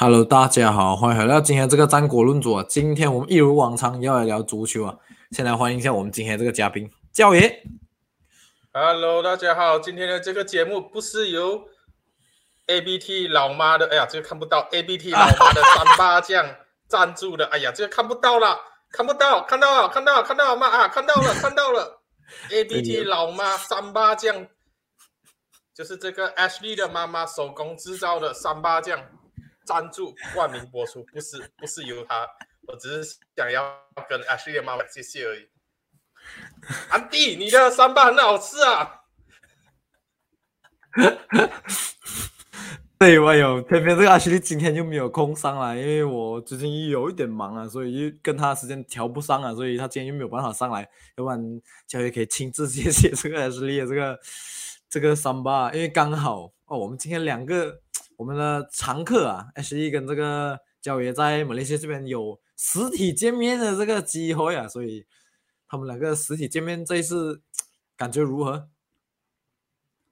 Hello，大家好，欢迎回到今天这个战果论组啊。今天我们一如往常要来聊足球啊。先来欢迎一下我们今天这个嘉宾，教爷。Hello，大家好，今天的这个节目不是由 ABT 老妈的，哎呀，这个看不到 ABT 老妈的三八酱赞助的，哎呀，这个看不到了，看不到，看到了，看到了，看到了妈啊，看到了，看到了，ABT 老妈三八酱，就是这个 Ashley 的妈妈手工制造的三八酱赞助冠名播出，不是不是由他，我只是想要跟 Ashley 的妈妈谢谢而已。安迪，你的三八很好吃啊！对，我有偏偏这个阿西利今天就没有空上来，因为我最近有一点忙啊，所以跟他时间调不上啊，所以他今天又没有办法上来，要不然教练可以亲自谢谢这个阿西利的这个这个三八，因为刚好哦，我们今天两个我们的常客啊，阿西利跟这个焦爷在马来西亚这边有实体见面的这个机会啊，所以他们两个实体见面这一次感觉如何？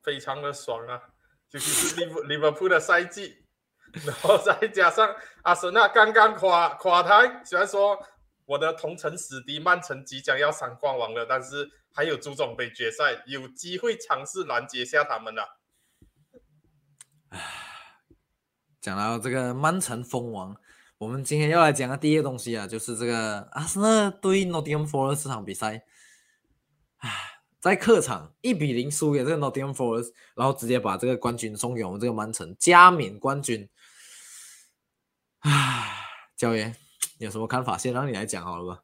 非常的爽啊！尤其是利物利物浦的赛季，然后再加上阿森纳刚刚垮垮台，虽然说我的同城死敌曼城即将要三冠王了，但是还有足总杯决赛，有机会尝试拦截下他们的。讲到这个曼城封王，我们今天要来讲的第一个东西啊，就是这个阿森纳对 Nottingham Forest 这场比赛，唉，在客场一比零输给这个 Nottingham Forest，然后直接把这个冠军送给我们这个曼城，加冕冠军。唉，教练有什么看法？先让你来讲好了吧。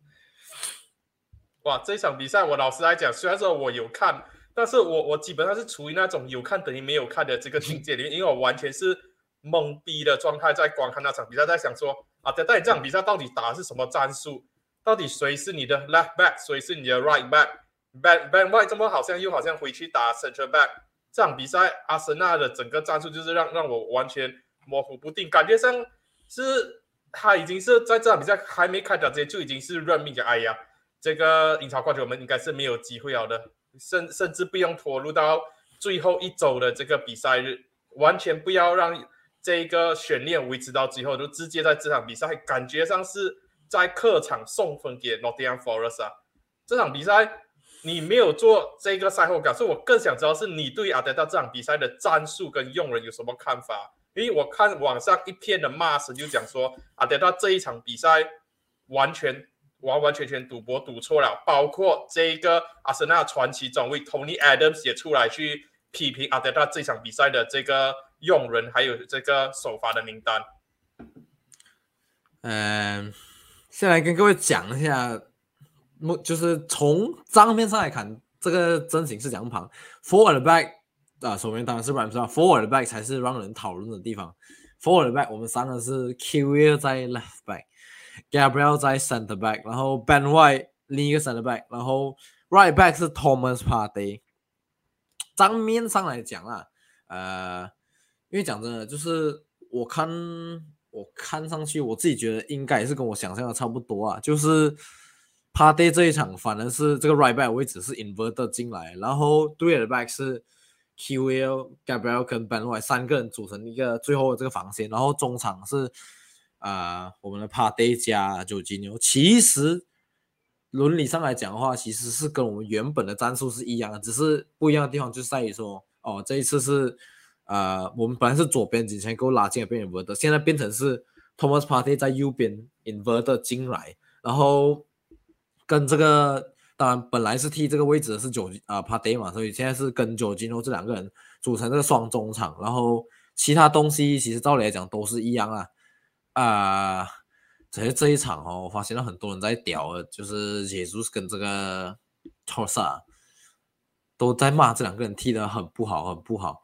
哇，这场比赛我老实来讲，虽然说我有看，但是我我基本上是处于那种有看等于没有看的这个境界里面，因为我完全是懵逼的状态在观看那场比赛，在想说啊，在到底这场比赛到底打的是什么战术？到底谁是你的 left back，谁是你的 right back？Ben Ben White 这么好像又好像回去打 central back，这场比赛阿森纳的整个战术就是让让我完全模糊不定，感觉上是他已经是在这场比赛还没开打之前就已经是认命的，哎呀。这个英超冠军我们应该是没有机会了的，甚甚至不用拖入到最后一周的这个比赛日，完全不要让这个悬念维持到最后，就直接在这场比赛感觉上是在客场送分给 Nottingham Forest 啊！这场比赛你没有做这个赛后感，所以我更想知道是你对阿德达这场比赛的战术跟用人有什么看法？因为我看网上一片的骂声就讲说阿德达这一场比赛完全。完完全全赌博赌错了，包括这个阿森纳传奇中卫 Tony Adams 也出来去批评阿德达这场比赛的这个用人，还有这个首发的名单。嗯，先来跟各位讲一下，目就是从账面上来看，这个阵型是两旁 forward back 啊，首先当然是 r a m s f o r w a r d back 才是让人讨论的地方。forward back 我们三个是 Kiwi 在 left back。Gabriel 在 center back，然后 Ben White 另一个 center back，然后 right back 是 Thomas Party。账面上来讲啊，呃，因为讲真的，就是我看我看上去，我自己觉得应该也是跟我想象的差不多啊，就是 Party 这一场反而是这个 right back 位置是 inverted 进来，然后对的 back 是 QL、Gabriel 跟 Ben White 三个人组成一个最后的这个防线，然后中场是。啊、呃，我们的帕蒂加九金牛，其实伦理上来讲的话，其实是跟我们原本的战术是一样的，只是不一样的地方就在于说，哦，这一次是呃，我们本来是左边之前给我拉进来变 inverted，现在变成是 Thomas Party 在右边 inverted 进来，然后跟这个当然本来是踢这个位置的是九啊 Party 嘛，所以现在是跟九金牛这两个人组成这个双中场，然后其他东西其实照理来讲都是一样啊。啊，只是这一场哦，我发现了很多人在屌，就是耶稣跟这个托萨都在骂这两个人踢得很不好，很不好。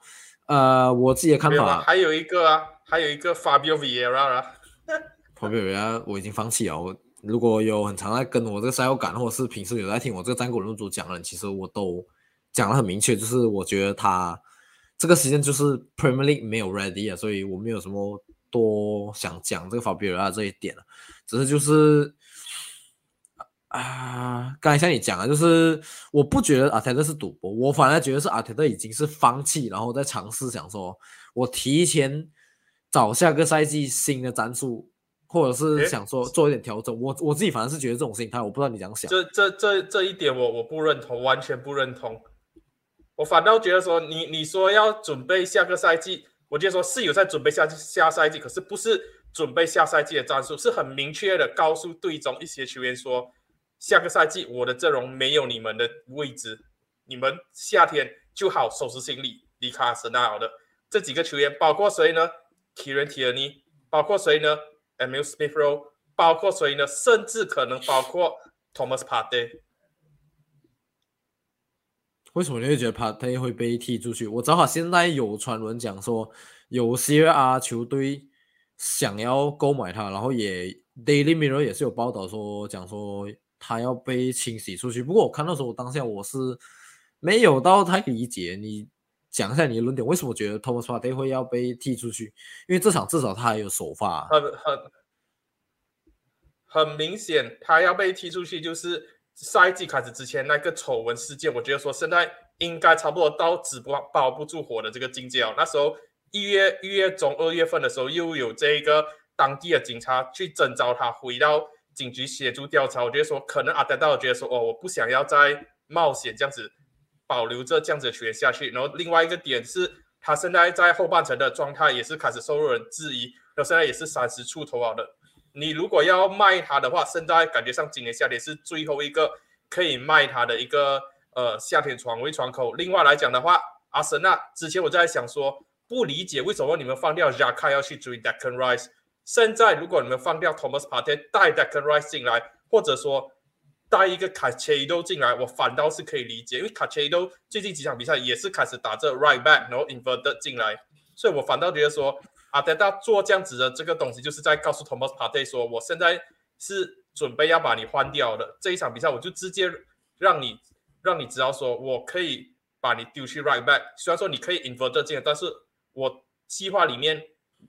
呃，我自己的看法，还有一个啊，还有一个 Fabio Vieira 啊，Fabio Vieira 我已经放弃了。我如果有很常在跟我这个赛后感，或者是平时有在听我这个战果论主讲的人，其实我都讲的很明确，就是我觉得他这个时间就是 Premier League 没有 ready 啊，所以我没有什么。多想讲这个法比尔这一点了，只是就是啊，刚才像你讲啊，就是我不觉得阿泰特是赌博，我反而觉得是阿泰特已经是放弃，然后再尝试想说，我提前找下个赛季新的战术，或者是想说做一点调整。我我自己反正是觉得这种心态，我不知道你怎样想。这这这这一点我我不认同，完全不认同。我反倒觉得说，你你说要准备下个赛季，我就说是有在准备下下赛季，可是不是准备下赛季的战术，是很明确的告诉队中一些球员说，下个赛季我的阵容没有你们的位置，你们夏天就好收拾行李离开阿森纳好的。这几个球员包括谁呢？Kieran Tierney，包括谁呢？Emil Smith Rowe，包括谁呢？甚至可能包括 Thomas Partey。为什么你会觉得帕特会被踢出去？我正好现在有传闻讲说，有些啊球队想要购买他，然后也 Daily Mirror 也是有报道说讲说他要被清洗出去。不过我看到时候我当下我是没有到太理解，你讲一下你的论点，为什么觉得 Thomas Part 会要被踢出去？因为这场至少他还有首发，很很很明显，他要被踢出去，就是赛季开始之前那个丑闻事件。我觉得说现在应该差不多到纸包包不住火的这个境界了。那时候一月一月中二月份的时候，又有这个当地的警察去征召他回到警局协助调查。我觉得说可能阿德道觉得说哦，我不想要再冒险这样子保留着这样子的球员下去。然后另外一个点是，他现在在后半程的状态也是开始受人质疑，然后现在也是三十出头了的。你如果要卖他的话，现在感觉上今年夏天是最后一个可以卖他的一个呃夏天窗位窗口。另外来讲的话，阿森纳之前我在想说，不理解为什么你们放掉 Jaka 要去追 Declan Rice，现在如果你们放掉 Thomas Partey 带 Declan Rice 进来，或者说带一个 c a c h e d o 进来，我反倒是可以理解，因为 c a c h e d o 最近几场比赛也是开始打这 right back，然后 inverted 进来，所以我反倒觉得说。阿德达做这样子的这个东西，就是在告诉 Thomas Partey 说，我现在是准备要把你换掉的。这一场比赛，我就直接让你让你知道，说我可以把你丢去 right back。虽然说你可以 invert 进来，但是我计划里面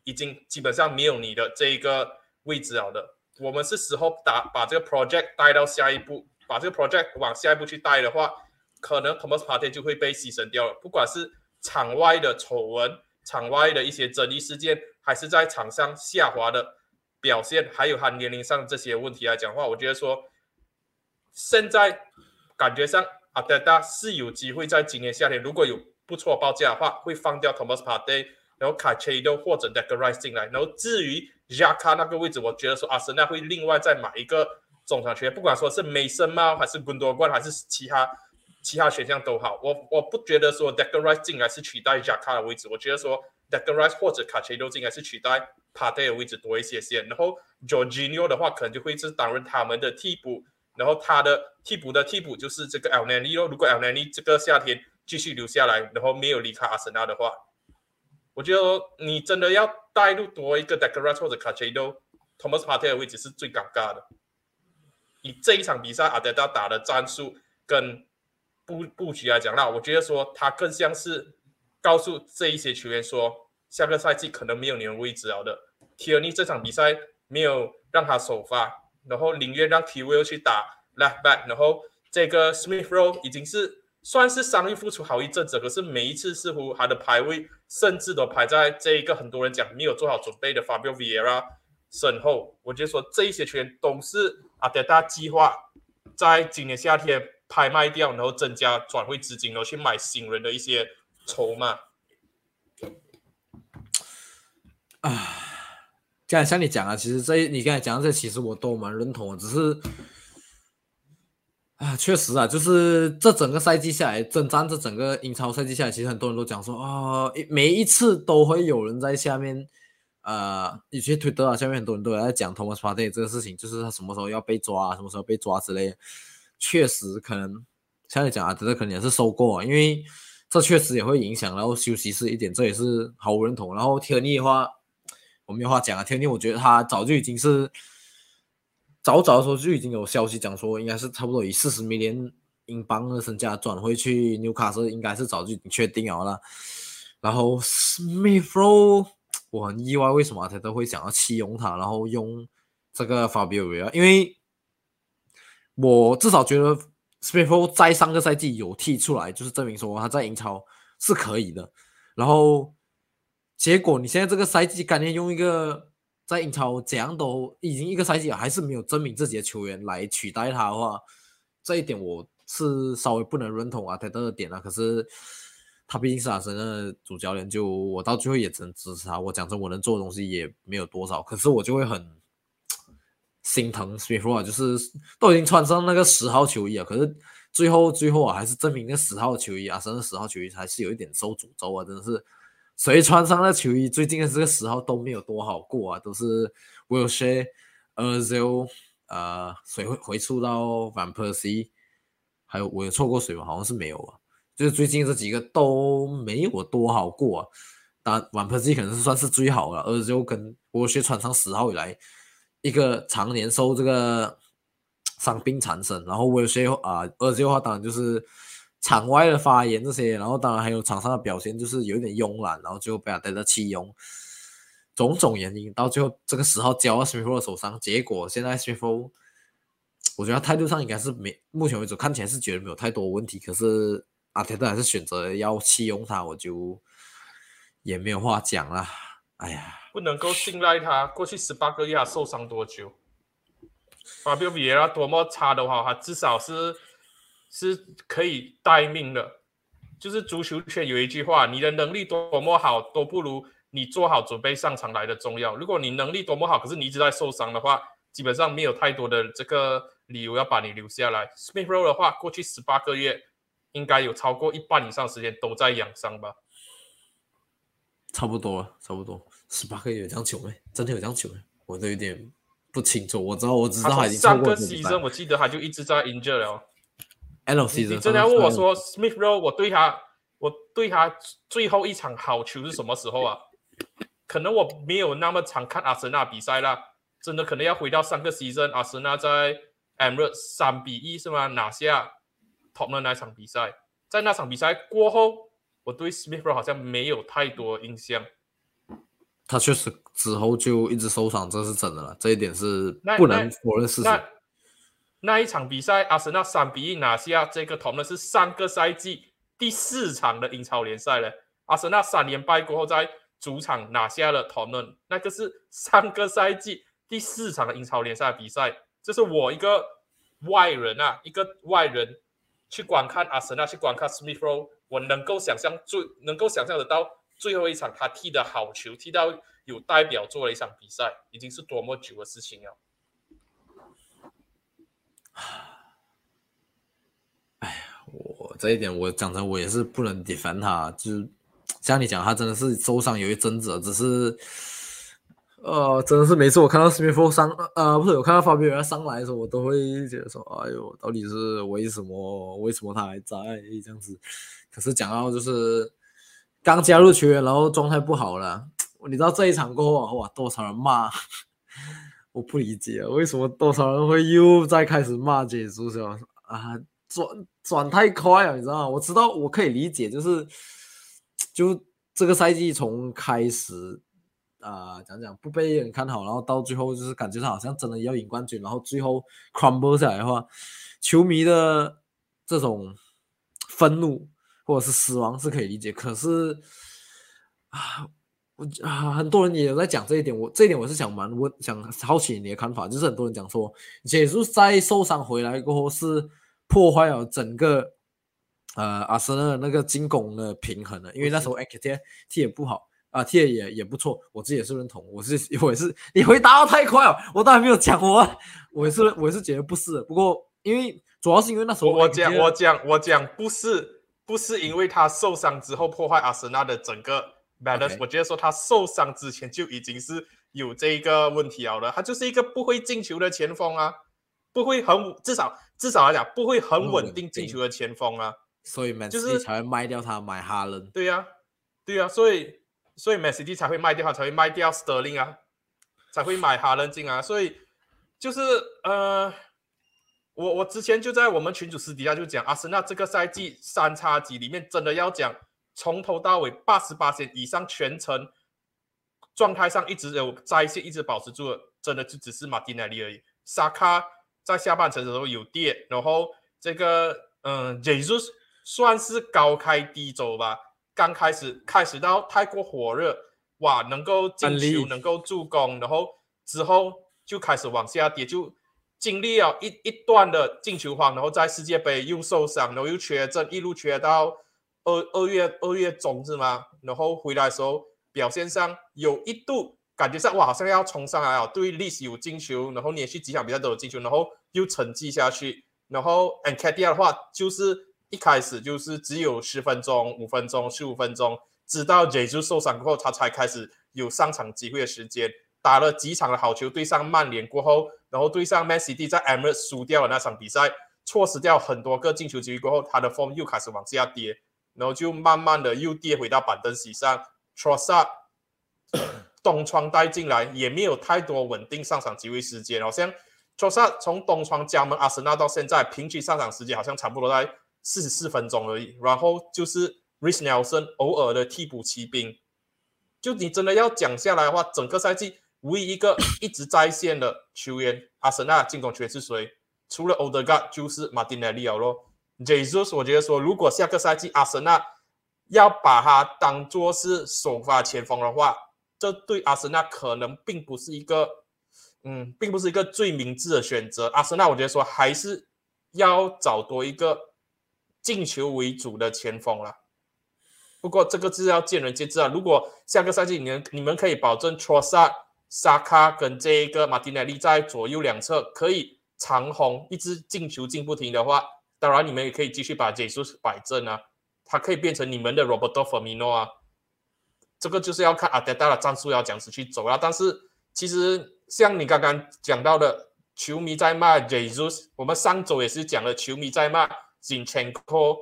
已经基本上没有你的这一个位置了的。我们是时候打把这个 project 带到下一步，把这个 project 往下一步去带的话，可能 Thomas Partey 就会被牺牲掉了。不管是场外的丑闻。场外的一些争议事件，还是在场上下滑的表现，还有他年龄上这些问题来讲话，我觉得说，现在感觉上阿德达是有机会在今年夏天，如果有不错报价的话，会放掉 Thomas Partey，然后卡切多或者 Declan Rice 进来，然后至于 Jaka 那个位置，我觉得说阿森纳会另外再买一个中场球员，不管说是梅森吗，还是滚多冠，还是其他。其他选项都好，我我不觉得说 Declan Rice 进来是取代 Jaka 的位置，我觉得说 Declan Rice 或者 c a c h e d o 进来是取代 Partey 的位置多一些些。然后 Jorginho 的话，可能就会是担任他们的替补，然后他的替补的替补就是这个 El Nani 咯。如果 El Nani 这个夏天继续留下来，然后没有离开阿森纳的话，我觉得你真的要带入多一个 Declan Rice 或者 c a c h e d o Thomas Partey 的位置是最尴尬的。以这一场比赛阿德达打的战术跟布布局来讲，那我觉得说他更像是告诉这一些球员说，下个赛季可能没有你的位置了的。t o n y 这场比赛没有让他首发，然后宁愿让 T Will 去打 left back，然后这个 Smith Rowe 已经是算是伤愈复出好一阵子，可是每一次似乎他的排位甚至都排在这一个很多人讲没有做好准备的 Fabio Vieira 身后。我觉得说这一些球员都是阿德达计划在今年夏天。拍卖掉，然后增加转会资金，然后去买新人的一些筹码。啊，刚才像你讲啊，其实这你刚才讲的这，其实我都蛮认同的。只是啊，确实啊，就是这整个赛季下来，征战这整个英超赛季下来，其实很多人都讲说啊，每一次都会有人在下面，呃，有些推特啊，下面很多人都在讲 Thomas Partey 这个事情，就是他什么时候要被抓，什么时候被抓之类。确实可能像你讲啊，这个可能也是收购啊，因为这确实也会影响，然后休息室一点，这也是毫无认同。然后天尼的话，我没有话讲啊，天尼我觉得他早就已经是早早的时候就已经有消息讲说，应该是差不多以四十美金英镑的身价转会去纽卡斯，应该是早就已经确定了了。然后 Smithrow，我很意外为什么他都会想要弃用他，然后用这个 Fabio，因为。我至少觉得 s p i f o 在上个赛季有踢出来，就是证明说他在英超是可以的。然后结果你现在这个赛季，感觉用一个在英超怎样都已经一个赛季了，还是没有证明自己的球员来取代他的话，这一点我是稍微不能认同阿泰德的点啊。可是他毕竟是阿森的主教练，就我到最后也只能支持他。我讲真，我能做的东西也没有多少，可是我就会很心疼 Smith 啊，就是都已经穿上那个十号球衣啊，可是最后最后啊，还是证明那十号球衣啊，甚至十号球衣还是有一点受诅咒啊，真的是。谁穿上那球衣，最近的这个时候都没有多好过啊，都是 Wilshere、Azil，呃，谁会回出到 Van Persie，还有我有错过谁吗？好像是没有啊，就是最近这几个都没有多好过啊。但，Van Persie 可能是算是最好了，Azil 跟威尔逊穿上十号以来，一个常年受这个伤病缠身，然后 Wilshere 啊，Azil 的话当然就是。场外的发言这些，然后当然还有场上的表现，就是有点慵懒，然后最后被他带到弃用，种种原因，到最后这个时候交到 Smith 的手上，结果现在 smf 我觉得态度上应该是没，目前为止看起来是觉得没有太多问题，可是阿泰德还是选择要弃用他，我就也没有话讲了。哎呀，不能够信赖他，过去十八个月他受伤多久？法比奥比埃多么差的话，他至少是。是可以待命的，就是足球圈有一句话：你的能力多么好，都不如你做好准备上场来的重要。如果你能力多么好，可是你一直在受伤的话，基本上没有太多的这个理由要把你留下来。Smith Rowe 的话，过去十八个月应该有超过一半以上时间都在养伤吧？差不多了，差不多十八个月有这样久没？真的有这样久没？我都有点不清楚。我知道，我只知道他已经上个牺牲，我记得他就一直在 injured 了。你真的要问我说，Smith Rowe，我对他，我对他最后一场好球是什么时候啊？可能我没有那么常看阿森纳比赛啦，真的可能要回到上个 season，阿森纳在 Emirates 三比一是吗？拿下 Top 的那场比赛，在那场比赛过后，我对 Smith Rowe 好像没有太多印象。他确实之后就一直受伤，这是真的了，这一点是不能否认事实。那一场比赛，阿森纳三比一拿下这个同呢是上个赛季第四场的英超联赛了。阿森纳三连败过后，在主场拿下了同论，那个是上个赛季第四场的英超联赛比赛。这是我一个外人啊，一个外人去观看阿森纳，去观看 Smith Rowe，我能够想象最能够想象得到最后一场他踢的好球，踢到有代表作的一场比赛，已经是多么久的事情了。哎呀，我这一点我讲真，我也是不能 defend 他。就是像你讲，他真的是受伤有一阵子，只是呃，真的是每次我看到 Smith 上呃，不是我看到发表要上来的时候，我都会觉得说，哎呦，到底是为什么？为什么他还在这样子？可是讲到就是刚加入球员，然后状态不好了，你知道这一场过后哇，多少人骂？我不理解为什么多少人会又再开始骂解说啊？转转太快了，你知道吗？我知道我可以理解，就是 就这个赛季从开始啊讲讲不被人看好，然后到最后就是感觉上好像真的要赢冠军，然后最后 crumble 下来的话，球迷的这种愤怒或者是死亡是可以理解，可是啊。我啊，很多人也有在讲这一点，我这一点我是想蛮问，想好奇你的看法，就是很多人讲说，结束在受伤回来过后是破坏了整个呃阿森纳那个进攻的平衡的，因为那时候 X T 踢也不好啊，踢也也不错，我自己也是认同，我是 我也是你回答的太快了，我都还没有讲完，我是我也是觉得不是，不过因为主要是因为那时候我讲我讲我讲不是不是因为他受伤之后破坏阿森纳的整个。balance，我觉得说他受伤之前就已经是有这个问题了，他就是一个不会进球的前锋啊，不会很至少至少来讲不会很稳定进球的前锋啊，所以 Man City 才会卖掉他买哈伦。对呀，对呀，所以所以 Man City 才会卖掉他，才会卖掉 Sterling 啊，才会买哈伦进啊，所以就是呃，我我之前就在我们群主私底下就讲，阿森纳这个赛季三叉戟里面真的要讲。从头到尾八十八线以上全程状态上一直有在线，一直保持住的，真的就只是马丁内利而已。萨卡在下半程的时候有跌，然后这个嗯，Jesus 算是高开低走吧。刚开始开始到太过火热，哇，能够进球，能够助攻，然后之后就开始往下跌，就经历了一一段的进球荒，然后在世界杯又受伤，然后又缺阵，一路缺到二二月二月中是吗？然后回来的时候表现上有一度感觉上哇，好像要冲上来了，对历史有进球，然后连续几场比赛都有进球，然后又沉寂下去。然后 a n c a d i a 的话，就是一开始就是只有十分钟、五分钟、十五分钟，直到 j e 受伤过后，他才开始有上场机会的时间。打了几场的好球，对上曼联过后，然后对上 Man City 在 Emirates 输掉了那场比赛，错失掉很多个进球机会过后，他的 form 又开始往下跌，然后就慢慢的又跌回到板凳席上。t r o s a 东窗带进来，也没有太多稳定上场机会时间，好像 t r o s a 从东窗加盟阿森纳到现在，平均上场时间好像差不多在四十四分钟而已。然后就是 Rhys Nelson 偶尔的替补骑兵，就你真的要讲下来的话，整个赛季唯一一个一直在线的球员，阿森纳进攻球员是谁？除了 o d e g a 就是 Martinelli 了咯。Jesus，我觉得说，如果下个赛季阿森纳要把他当做是首发前锋的话，这对阿森纳可能并不是一个，嗯，并不是一个最明智的选择。阿森纳我觉得说还是要找多一个进球为主的前锋了。不过这个是要见仁见智啊。如果下个赛季你们你们可以保证 t r o s a 沙卡跟这一个马丁内利在左右两侧可以长红，一直进球进不停的话，当然你们也可以继续把杰苏摆正啊，他可以变成你们的 Roberto Firmino 啊。这个就是要看阿德达的战术要怎样子去走啊。但是其实像你刚刚讲到的，球迷在骂 Jesus，我们上周也是讲了，球迷在骂 Zinchenko，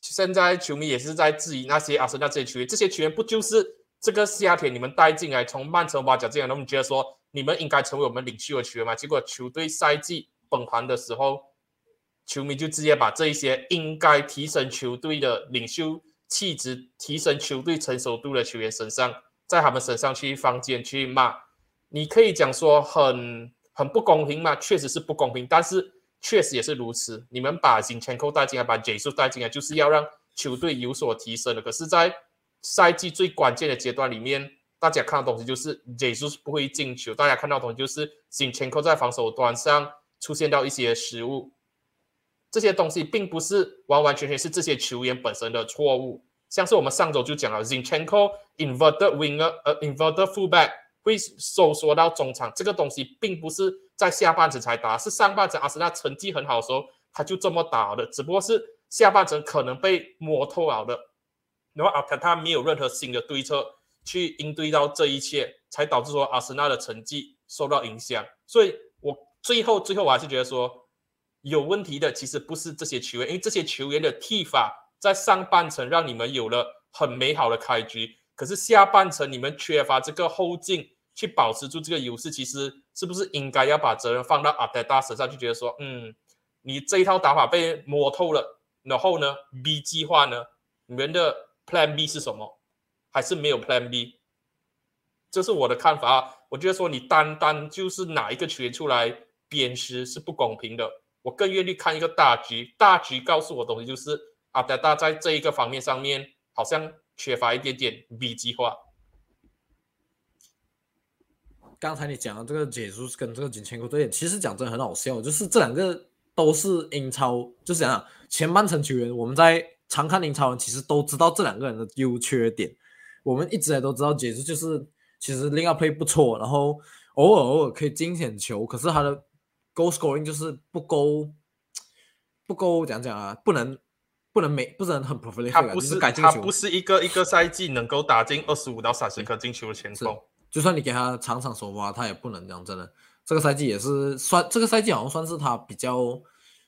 现在球迷也是在质疑那些阿森纳这些球员，这些球员不就是这个夏天你们带进来，从曼城挖角进来，那么觉得说你们应该成为我们领袖的球员嘛？结果球队赛季崩盘的时候，球迷就直接把这一些应该提升球队的领袖气质、提升球队成熟度的球员身上，在他们身上去放箭去骂。你可以讲说很很不公平嘛，确实是不公平，但是确实也是如此。你们把金钱扣带进来，把 J 数带进来，就是要让球队有所提升的。可是，在赛季最关键的阶段里面，大家看到东西就是 J 数不会进球，大家看到的东西就是 Zinchenko 在防守端上出现到一些失误。这些东西并不是完完全全是这些球员本身的错误，像是我们上周就讲了，Zinchenko inverted winger，呃，inverted fullback 会收缩到中场，这个东西并不是在下半程才打，是上半程阿森纳成绩很好的时候他就这么打的，只不过是下半程可能被摸透了的，然后阿特他没有任何新的对策去应对到这一切，才导致说阿森纳的成绩受到影响。所以我最后最后我还是觉得说。有问题的其实不是这些球员，因为这些球员的踢法在上半程让你们有了很美好的开局，可是下半程你们缺乏这个后劲去保持住这个优势，其实是不是应该要把责任放到阿德达身上？就觉得说，嗯，你这一套打法被摸透了，然后呢，B 计划呢，你们的 Plan B 是什么？还是没有 Plan B？这是我的看法。我觉得说你单单就是哪一个球员出来鞭尸是不公平的。我更愿意看一个大局，大局告诉我东西就是阿德达在这一个方面上面好像缺乏一点点 B 计划。刚才你讲的这个解说跟这个金钱扣这点，其实讲真的很好笑，就是这两个都是英超，就是讲前半程球员，我们在常看林超人其实都知道这两个人的优缺点，我们一直也都知道解释就是其实 link up play 不错，然后偶尔偶尔可以惊险球，可是他的 goal scoring 就是不够不够讲讲啊，不能不能每不能很 prolific，他不就是改进球他不是一个一个赛季能够打进二十五到三十颗进球的前锋。就算你给他场场首发，他也不能这样真的。这个赛季也是算，这个赛季好像算是他比较，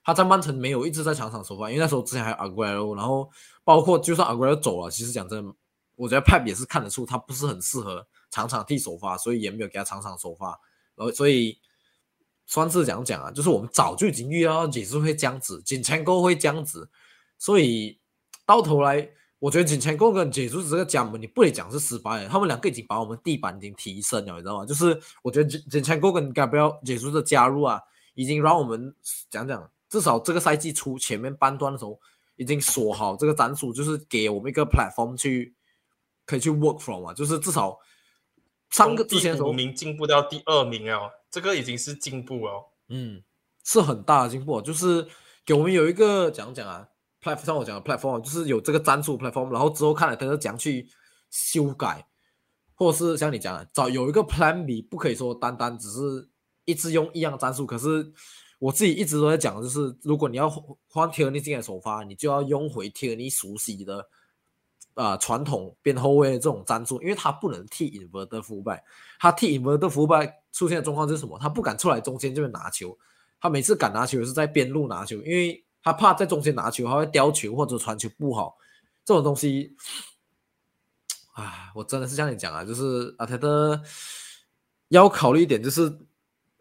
他在曼城没有一直在场场首发，因为那时候之前还有 Aguero，然后包括就算 Aguero 走了，其实讲真，我觉得 Pep 也是看得出他不是很适合场场替首发，所以也没有给他场场首发。然后所以算是讲讲啊，就是我们早就已经预料到解释会这样子，金钱沟会这样子，所以到头来。我觉得金钱沟跟解除这个加盟，你不能讲是失败的，他们两个已经把我们地板已经提升了，你知道吗？就是我觉得金金钱沟跟 Gabriel 解除的加入啊，已经让我们讲讲，至少这个赛季初前面半段的时候，已经说好这个战术，就是给我们一个 platform 去可以去 work from 啊，就是至少三个之前五名进步到第二名哦，这个已经是进步哦。嗯，是很大的进步，就是给我们有一个讲讲啊，platform 我讲的 platform 就是有这个战术 platform，然后之后看了他就讲去修改，或者是像你讲的找有一个 plan B，不可以说单单只是一直用一样战术，可是。我自己一直都在讲，就是如果你要换 t i 尼进来首发，你就要用回 t i 尼熟悉的啊传统边后卫的这种战术，因为他不能替 inverted fullback，他替 inverted fullback 出现的状况是什么？他不敢出来中间这边拿球，他每次敢拿球是在边路拿球，因为他怕在中间拿球他会叼球或者传球不好，这种东西，啊，我真的是这样讲啊，就是阿泰德要考虑一点就是。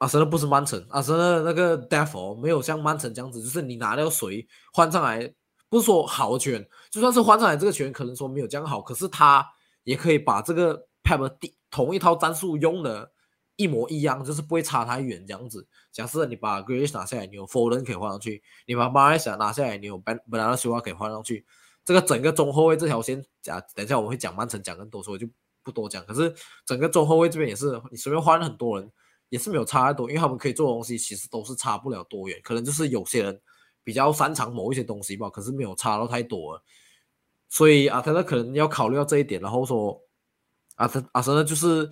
阿森纳不是曼城，阿森纳那个 devil 没有像曼城这样子，就是你拿掉谁换上来，不是说好球员，就算是换上来这个球员可能说没有这样好，可是他也可以把这个 pep 同一套战术用的一模一样，就是不会差太远这样子。假设你把 Grace 拿下来，你有 Foden 可以换上去；你把 m a r s 拿下来，你有 Ben b e n a r d s 可以换上去。这个整个中后卫这条线，讲等一下我们会讲曼城讲更多，所以就不多讲。可是整个中后卫这边也是，你随便换了很多人。也是没有差太多，因为他们可以做的东西其实都是差不了多远，可能就是有些人比较擅长某一些东西吧，可是没有差到太多了。所以阿特勒可能要考虑到这一点，然后说阿特阿森纳就是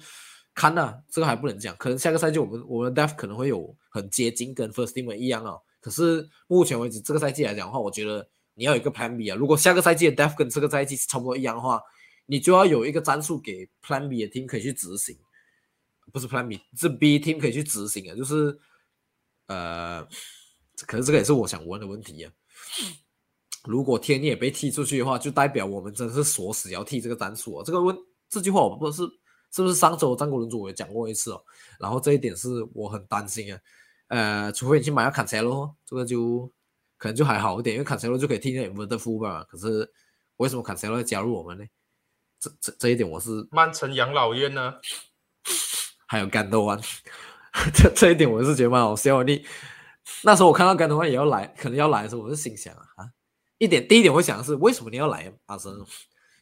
看呐，这个还不能讲，可能下个赛季我们我们的 def 可能会有很接近跟 first team 一样啊。可是目前为止这个赛季来讲的话，我觉得你要有一个 plan B 啊。如果下个赛季的 def 跟这个赛季差不多一样的话，你就要有一个战术给 plan B 的 team 可以去执行。不是 Plan B，是 B team 可以去执行的，就是，呃，可是这个也是我想问的问题啊。如果天也被踢出去的话，就代表我们真是锁死要踢这个战术啊。这个问这句话，我不是是不是上周战国轮主我也讲过一次哦。然后这一点是我很担心啊。呃，除非你去买个坎塞洛，这个就可能就还好一点，因为坎塞洛就可以踢那点的副吧。可是为什么坎塞洛要加入我们呢？这这这一点我是曼城养老院呢？还有甘豆湾，这这一点我是觉得蛮好笑。你那时候我看到甘豆湾也要来，可能要来的时候，我是心想啊，一点第一点会想的是，为什么你要来阿森？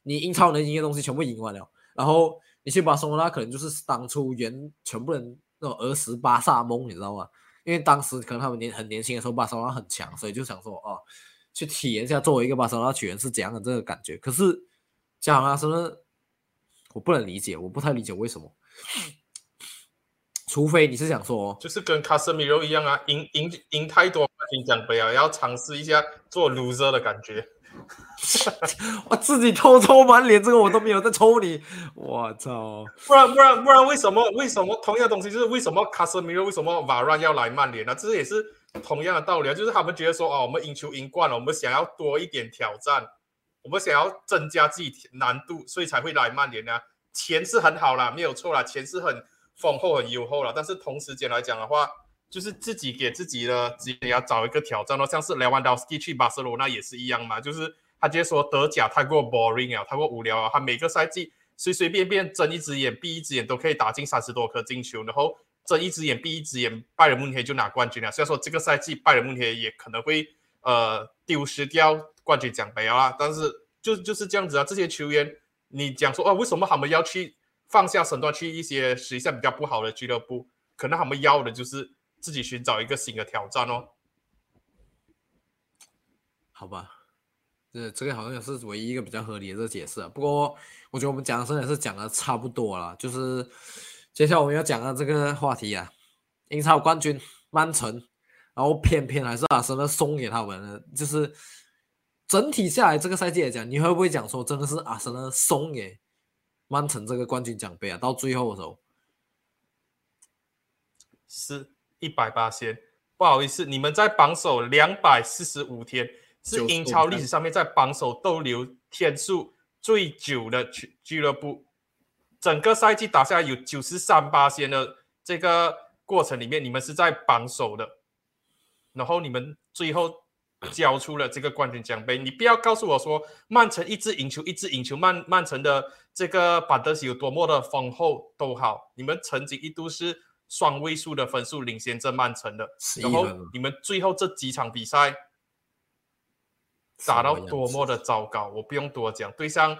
你英超能赢的东西全部赢完了，然后你去巴塞罗那，可能就是当初原全部人那种儿时巴萨梦，你知道吗？因为当时可能他们年很年轻的时候，巴塞罗那很强，所以就想说哦，去体验一下作为一个巴塞罗那球员是怎样的这个感觉。可是加上阿森，我不能理解，我不太理解为什么。除非你是想说，就是跟卡斯米罗一样啊，赢赢赢太多冠军奖杯啊，要尝试一下做 loser 的感觉。我自己偷抽满脸，这个我都没有在抽你，我操！不然不然不然，为什么为什么同样东西就是为什么卡斯米罗为什么瓦兰要来曼联呢？这也是同样的道理啊，就是他们觉得说哦，我们赢球赢惯了，我们想要多一点挑战，我们想要增加自己难度，所以才会来曼联呢。钱是很好啦，没有错啦，钱是很。丰厚很优厚了，但是同时间来讲的话，就是自己给自己的自己要找一个挑战咯，像是莱万多斯基去巴塞罗那也是一样嘛，就是他直接说德甲太过 boring 啊，太过无聊啊，他每个赛季随随便便睁一只眼闭一只眼都可以打进三十多颗进球，然后睁一只眼闭一只眼，拜仁慕尼黑就拿冠军了。虽然说这个赛季拜仁慕尼黑也可能会呃丢失掉冠军奖杯啊，但是就就是这样子啊，这些球员你讲说啊，为什么他们要去？放下身段去一些实际上比较不好的俱乐部，可能他们要的就是自己寻找一个新的挑战哦。好吧，这这个好像也是唯一一个比较合理的这个解释。不过我觉得我们讲的真的是讲的差不多了，就是接下来我们要讲的这个话题啊，英超冠军曼城，然后偏偏还是阿森纳送给他们，就是整体下来这个赛季来讲，你会不会讲说真的是阿森纳送给？曼城这个冠军奖杯啊，到最后的时候是一百八千。不好意思，你们在榜首两百四十五天，是英超历史上面在榜首逗留天数最久的俱俱乐部。整个赛季打下来有九十三八千的这个过程里面，你们是在榜首的。然后你们最后。交出了这个冠军奖杯，你不要告诉我说曼城一直赢球，一直赢球，曼曼城的这个板德西有多么的丰厚都好，你们曾经一度是双位数的分数领先这曼城的，然后你们最后这几场比赛打到多么的糟糕，我不用多讲，对上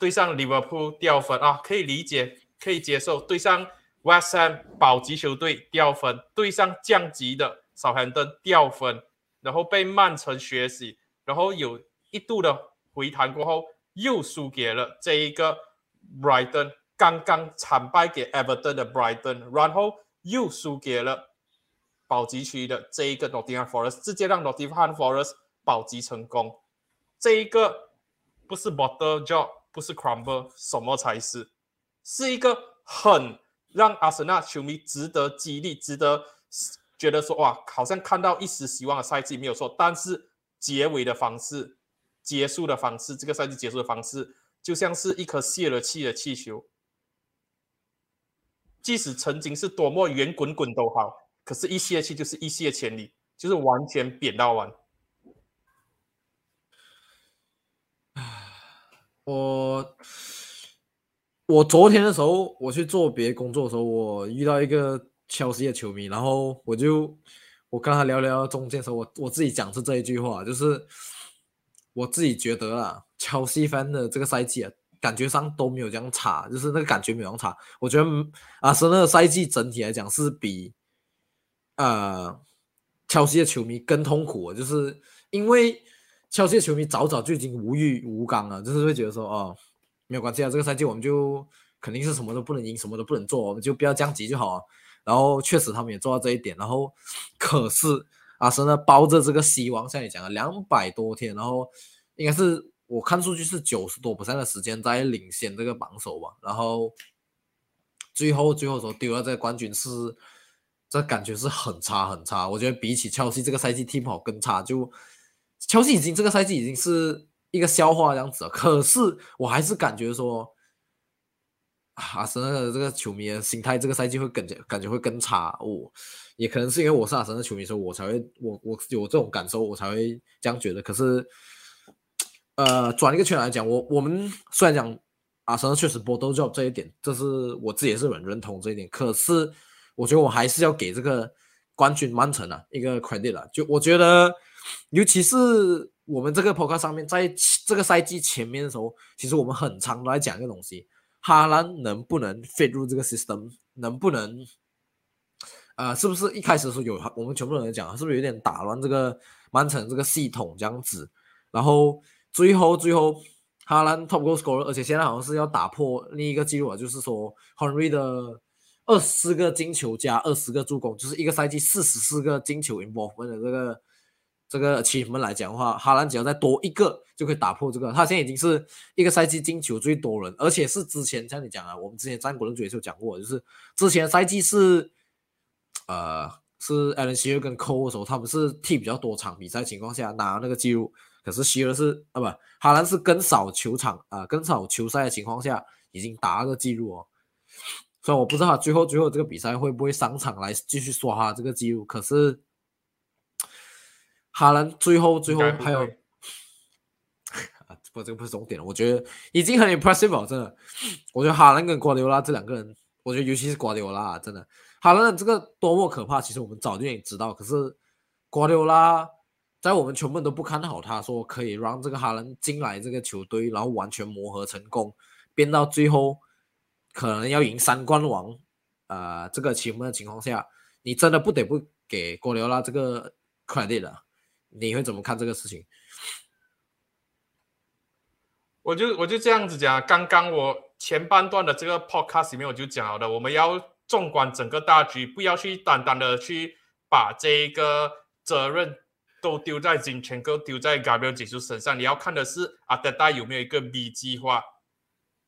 对上 Liverpool 掉分啊，可以理解，可以接受。对上 West Ham 保级球队掉分，对上降级的 Southampton 掉分，然后被曼城学习，然后有一度的回弹过后，又输给了这一个 Brighton，刚刚惨败给 Everton 的 Brighton，然后又输给了保级区的这一个 Nottingham Forest，直接让 Nottingham Forest 保级成功。这一个不是 bottle job。不是 crumble，什么才是？是一个很让阿森纳球迷值得激励、值得觉得说哇，好像看到一丝希望的赛季没有错。但是结尾的方式、结束的方式，这个赛季结束的方式，就像是一颗泄了气的气球。即使曾经是多么圆滚滚都好，可是一泄气就是一泻千里，就是完全扁到完。我我昨天的时候，我去做别的工作的时候，我遇到一个切西的球迷，然后我就我跟他聊聊中间的时候，我我自己讲是这一句话，就是我自己觉得啊，切西番的这个赛季啊，感觉上都没有这样差，就是那个感觉没有这样差。我觉得啊，是那个赛季整体来讲是比呃切西的球迷更痛苦，就是因为。切尔西球迷早早就已经无欲无刚了，就是会觉得说，哦，没有关系啊，这个赛季我们就肯定是什么都不能赢，什么都不能做，我们就不要降级就好了。然后确实他们也做到这一点。然后 可是阿森纳包着这个希望，像你讲的两百多天，然后应该是我看数据是九十多的时间在领先这个榜首吧。然后最后最后说丢了这个冠军是，这感觉是很差很差。我觉得比起切尔西这个赛季踢不好更差就。切西已经这个赛季已经是一个笑话这样子了，可是我还是感觉说，阿森纳的这个球迷的心态这个赛季会感觉感觉会更差。我也可能是因为我是阿森纳球迷，所以我才会我我有这种感受，我才会这样觉得。可是，呃，转一个圈来讲，我我们虽然讲阿森纳确实波多 job 这一点，这是我自己也是很认同这一点。可是，我觉得我还是要给这个冠军曼城啊一个 credit 了。就我觉得。尤其是我们这个 podcast 上面，在这个赛季前面的时候，其实我们很常都在讲一个东西：哈兰能不能 fit 入这个 system，能不能，呃，是不是一开始的时候有我们全部人讲，是不是有点打乱这个曼城这个系统这样子？然后最后最后哈兰 top goal scorer，而且现在好像是要打破另一个记录啊，就是说 Henry 的二十个进球加二十个助攻，就是一个赛季四十四个进球 involvement 这个。这个七分来讲的话，哈兰只要再多一个就可以打破这个。他现在已经是一个赛季进球最多人，而且是之前像你讲啊，我们之前战国论足也是有讲过，就是之前赛季是呃是艾伦希尔跟科的时候，他们是踢比较多场比赛情况下拿那个记录，可是希尔是啊不哈兰是更少球场啊更少球赛的情况下已经打那个记录哦。虽然我不知道他最后最后这个比赛会不会上场来继续刷这个记录，可是。哈兰最后最后还有 啊，不，这个不是重点了。我觉得已经很 impressive 了，真的。我觉得哈兰跟瓜迪奥拉这两个人，我觉得尤其是瓜迪奥拉，真的，哈兰的这个多么可怕，其实我们早就已经知道。可是瓜迪奥拉在我们全部人都不看好他，说可以让这个哈兰进来这个球队，然后完全磨合成功，变到最后可能要赢三冠王，呃，这个情况的情况下，你真的不得不给瓜迪奥拉这个 credit 了。你会怎么看这个事情？我就我就这样子讲，刚刚我前半段的这个 podcast 里面我就讲了，我们要纵观整个大局，不要去单单的去把这一个责任都丢在金钱哥丢在 Gabriel 技术身上，你要看的是阿德达有没有一个 B 计划。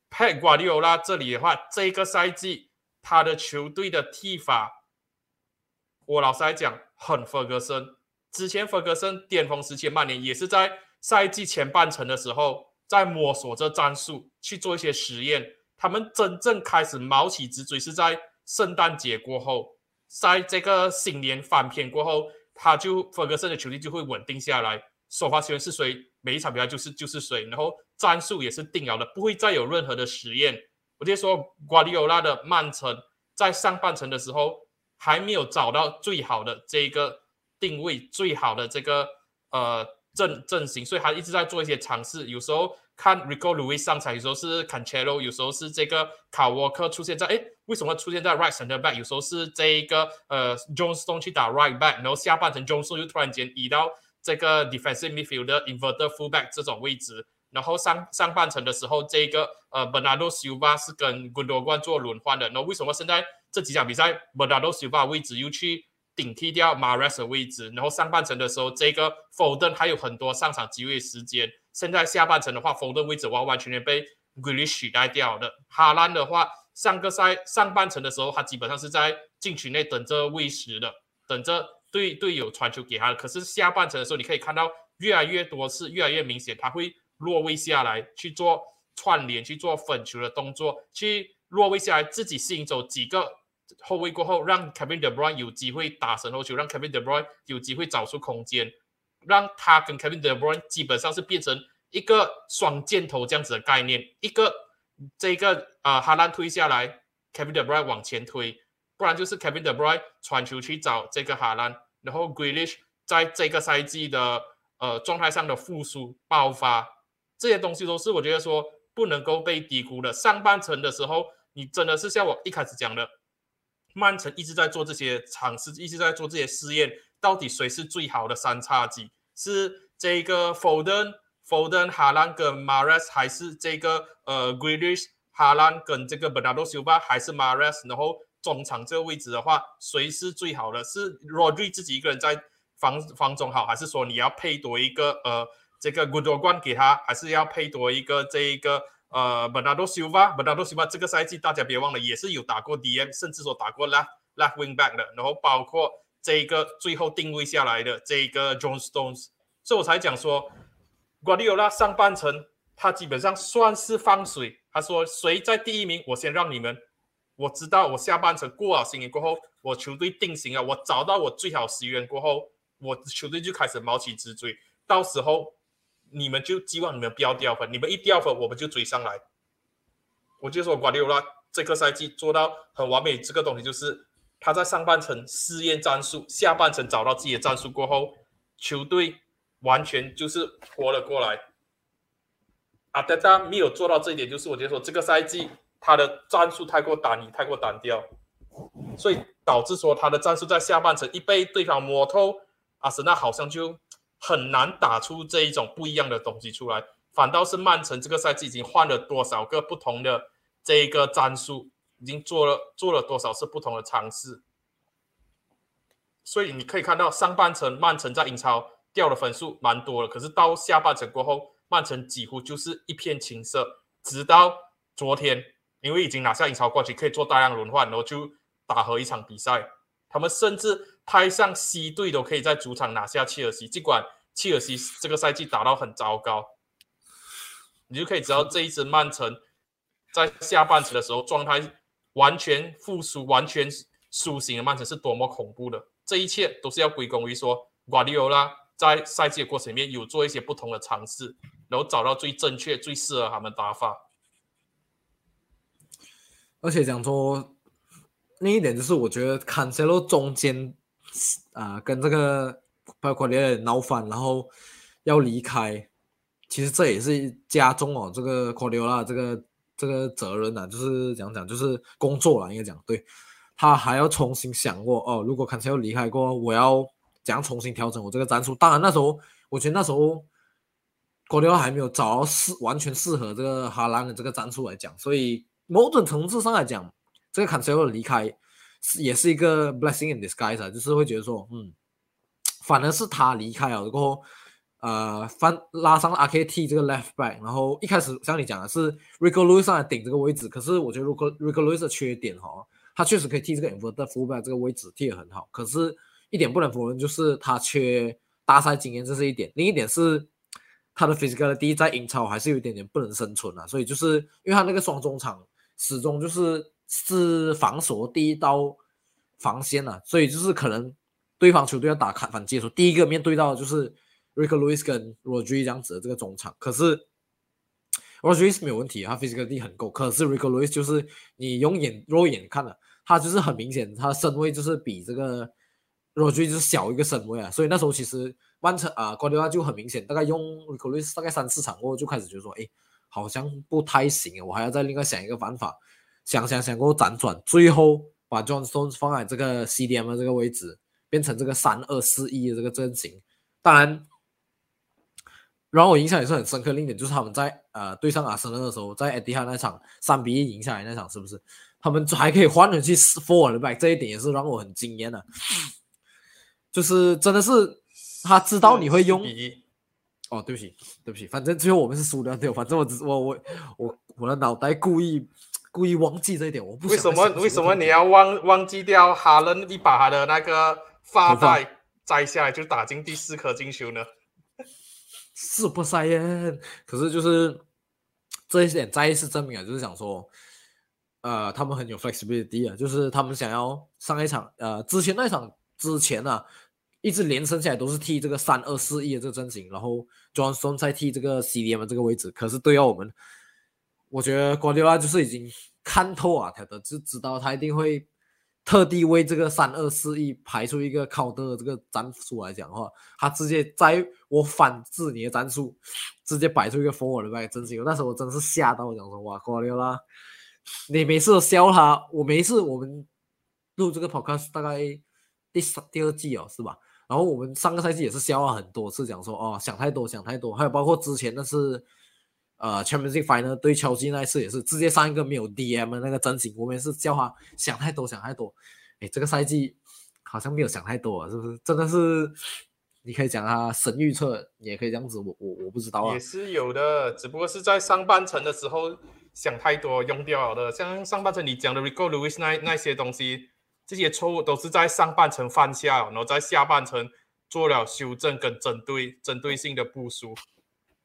佩瓜利奥拉这里的话，这个赛季他的球队的踢法，我老实来讲很弗格森。之前弗格森巅峰时期，曼联也是在赛季前半程的时候，在摸索着战术，去做一些实验。他们真正开始毛起直追是在圣诞节过后，在这个新年翻篇过后，他就弗格森的球队就会稳定下来。首发球员是谁，每一场比赛就是就是谁，然后战术也是定了的，不会再有任何的实验。我就说，瓜迪奥拉的曼城在上半程的时候还没有找到最好的这个。定位最好的这个呃阵阵型，所以他一直在做一些尝试。有时候看 Rico Lewis 上场，有时候是 Cancelo，有时候是这个卡沃克出现在，哎，为什么出现在 right center back？有时候是这一个呃 Johnstone 去打 right back，然后下半程 Johnson 又突然间移到这个 defensive midfielder inverted fullback 这种位置，然后上上半程的时候，这个呃 Bernardo Silva 是跟 Gundogan 做轮换的，那为什么现在这几场比赛 Bernardo Silva 位置又去？顶替掉 Mares 的位置，然后上半程的时候，这个福德还有很多上场机会时间。现在下半程的话福德位置完完全全被 g r e l i s h 取代掉了。哈兰的话，上个赛上半程的时候，他基本上是在禁区内等着喂食的，等着队队友传球给他。可是下半程的时候，你可以看到越来越多次，越来越明显，他会落位下来去做串联，去做粉球的动作，去落位下来，自己吸引走几个。后卫过后，让 Kevin De Bruyne 有机会打神后球，让 Kevin De Bruyne 有机会找出空间，让他跟 Kevin De Bruyne 基本上是变成一个双箭头这样子的概念。一个这个啊，哈兰推下来，Kevin De Bruyne 往前推，不然就是 Kevin De Bruyne 传球去找这个哈兰，然后 g r e l i s h 在这个赛季的呃状态上的复苏爆发，这些东西都是我觉得说不能够被低估的。上半程的时候，你真的是像我一开始讲的。曼城一直在做这些尝试，一直在做这些试验，到底谁是最好的三叉戟？是这个 Foden、Foden、哈兰跟 Mares，还是这个呃 Grealish、哈兰跟这个 Bernardo Silva，还是 Mares？然后中场这个位置的话，谁是最好的？是 Rodri 自己一个人在防防中好，还是说你要配多一个呃这个 g o o d o g a n 给他，还是要配多一个这一个？呃，Bernardo Silva，Bernardo Silva 这个赛季大家别忘了，也是有打过 DM，甚至说打过 left left wing back 的。然后包括这一个最后定位下来的这一个 John Stones，所以我才讲说，Guardiola 上半程他基本上算是放水。他说谁在第一名，我先让你们。我知道我下半程过了新年过后，我球队定型了，我找到我最好十元过后，我球队就开始毛起直追，到时候。你们就希望你们不要掉分，你们一掉分，我们就追上来。我就说瓜迪奥拉这个赛季做到很完美，这个东西就是他在上半程试验战术，下半程找到自己的战术过后，球队完全就是活了过来。阿德达没有做到这一点，就是我觉得说这个赛季他的战术太过单一，太过单调，所以导致说他的战术在下半程一被对方摸透，阿森纳好像就。很难打出这一种不一样的东西出来，反倒是曼城这个赛季已经换了多少个不同的这一个战术，已经做了做了多少次不同的尝试。所以你可以看到上半程曼城在英超掉的分数蛮多了，可是到下半程过后，曼城几乎就是一片青色。直到昨天，因为已经拿下英超冠军，可以做大量轮换，然后就打和一场比赛，他们甚至。派上 C 队都可以在主场拿下切尔西，尽管切尔西这个赛季打到很糟糕，你就可以知道这一支曼城在下半程的时候状态完全复苏、完全苏醒的曼城是多么恐怖的。这一切都是要归功于说瓜迪奥拉在赛季的过程里面有做一些不同的尝试，然后找到最正确、最适合他们打法。而且讲说另一点就是，我觉得坎塞洛中间。啊，跟这个包括连闹翻，然后要离开，其实这也是加重哦这个科迪欧拉这个这个责任呐，就是讲讲就是工作了，应该讲对，他还要重新想过哦，如果坎切要离开过，我要怎样重新调整我这个战术？当然那时候我觉得那时候科迪欧拉还没有找到适完全适合这个哈兰的这个战术来讲，所以某种层次上来讲，这个坎切要离开。也是一个 blessing in disguise 啊，就是会觉得说，嗯，反而是他离开了，过后，呃，翻拉上了 RKT 这个 left back，然后一开始像你讲的是 Rico Lewis 上来顶这个位置，可是我觉得 Rico Rico Lewis 的缺点哈，他确实可以替这个 inverted fullback 这个位置替得很好，可是一点不能否认就是他缺大赛经验，这是一点，另一点是他的 physicality 在英超还是有一点点不能生存啊，所以就是因为他那个双中场始终就是。是防守第一道防线了，所以就是可能对方球队要打反反击的时候，第一个面对到的就是 Rico Lewis 跟 Rodri 这样子的这个中场。可是 Rodri 是没有问题，他 physicality 很够。可是 Rico Lewis 就是你用眼肉眼看了，他就是很明显，他身位就是比这个罗局就是小一个身位啊，所以那时候其实曼城啊，瓜迪奥拉就很明显，大概用考虑大概三四场过后就开始就说，哎，好像不太行啊，我还要再另外想一个办法，想想想过后辗转，最后把 John Stones 放在这个 CDM 的这个位置，变成这个三二四一的这个阵型。当然，让我印象也是很深刻另一点，就是他们在呃对上阿森纳的时候，在 d 迪哈那场三比一赢下来那场，是不是？他们还可以换回去 four back，这一点也是让我很惊艳的。就是真的是他知道你会用哦，对不起，对不起，反正最后我们是输的，对，反正我只我我我我的脑袋故意故意忘记这一点，我不为什么为什么你要忘忘记掉哈伦一把他的那个发带摘下来就打进第四颗进球呢？是不塞耶？可是就是这一点再一次证明了，就是想说，呃，他们很有 flexibility 啊，就是他们想要上一场，呃，之前那场之前呢。一直连胜下来都是踢这个三二四一的这个阵型，然后 Johnson 在踢这个 CDM 这个位置。可是对啊，我们我觉得瓜迪奥拉就是已经看透啊，他的就知道他一定会特地为这个三二四一排出一个靠的这个战术来讲的话，他直接在我反制你的战术，直接摆出一个 forward 的那个阵型。那时候我真是吓到，我讲说哇，瓜迪奥拉，你每次都笑他，我每次我们录这个 podcast 大概第三第二季哦，是吧？然后我们上个赛季也是消化很多次，讲说哦想太多想太多，还有包括之前那是呃 Champions Final 对切尔西那一次也是直接上一个没有 DM 的那个阵型，我们也是叫他想太多想太多。哎，这个赛季好像没有想太多啊，是不是？真的是你可以讲他神预测，也可以这样子，我我我不知道啊。也是有的，只不过是在上半程的时候想太多用掉了的，像上半程你讲的 Rico Lewis 那那些东西。这些错误都是在上半程犯下，然后在下半程做了修正跟针对针对性的部署，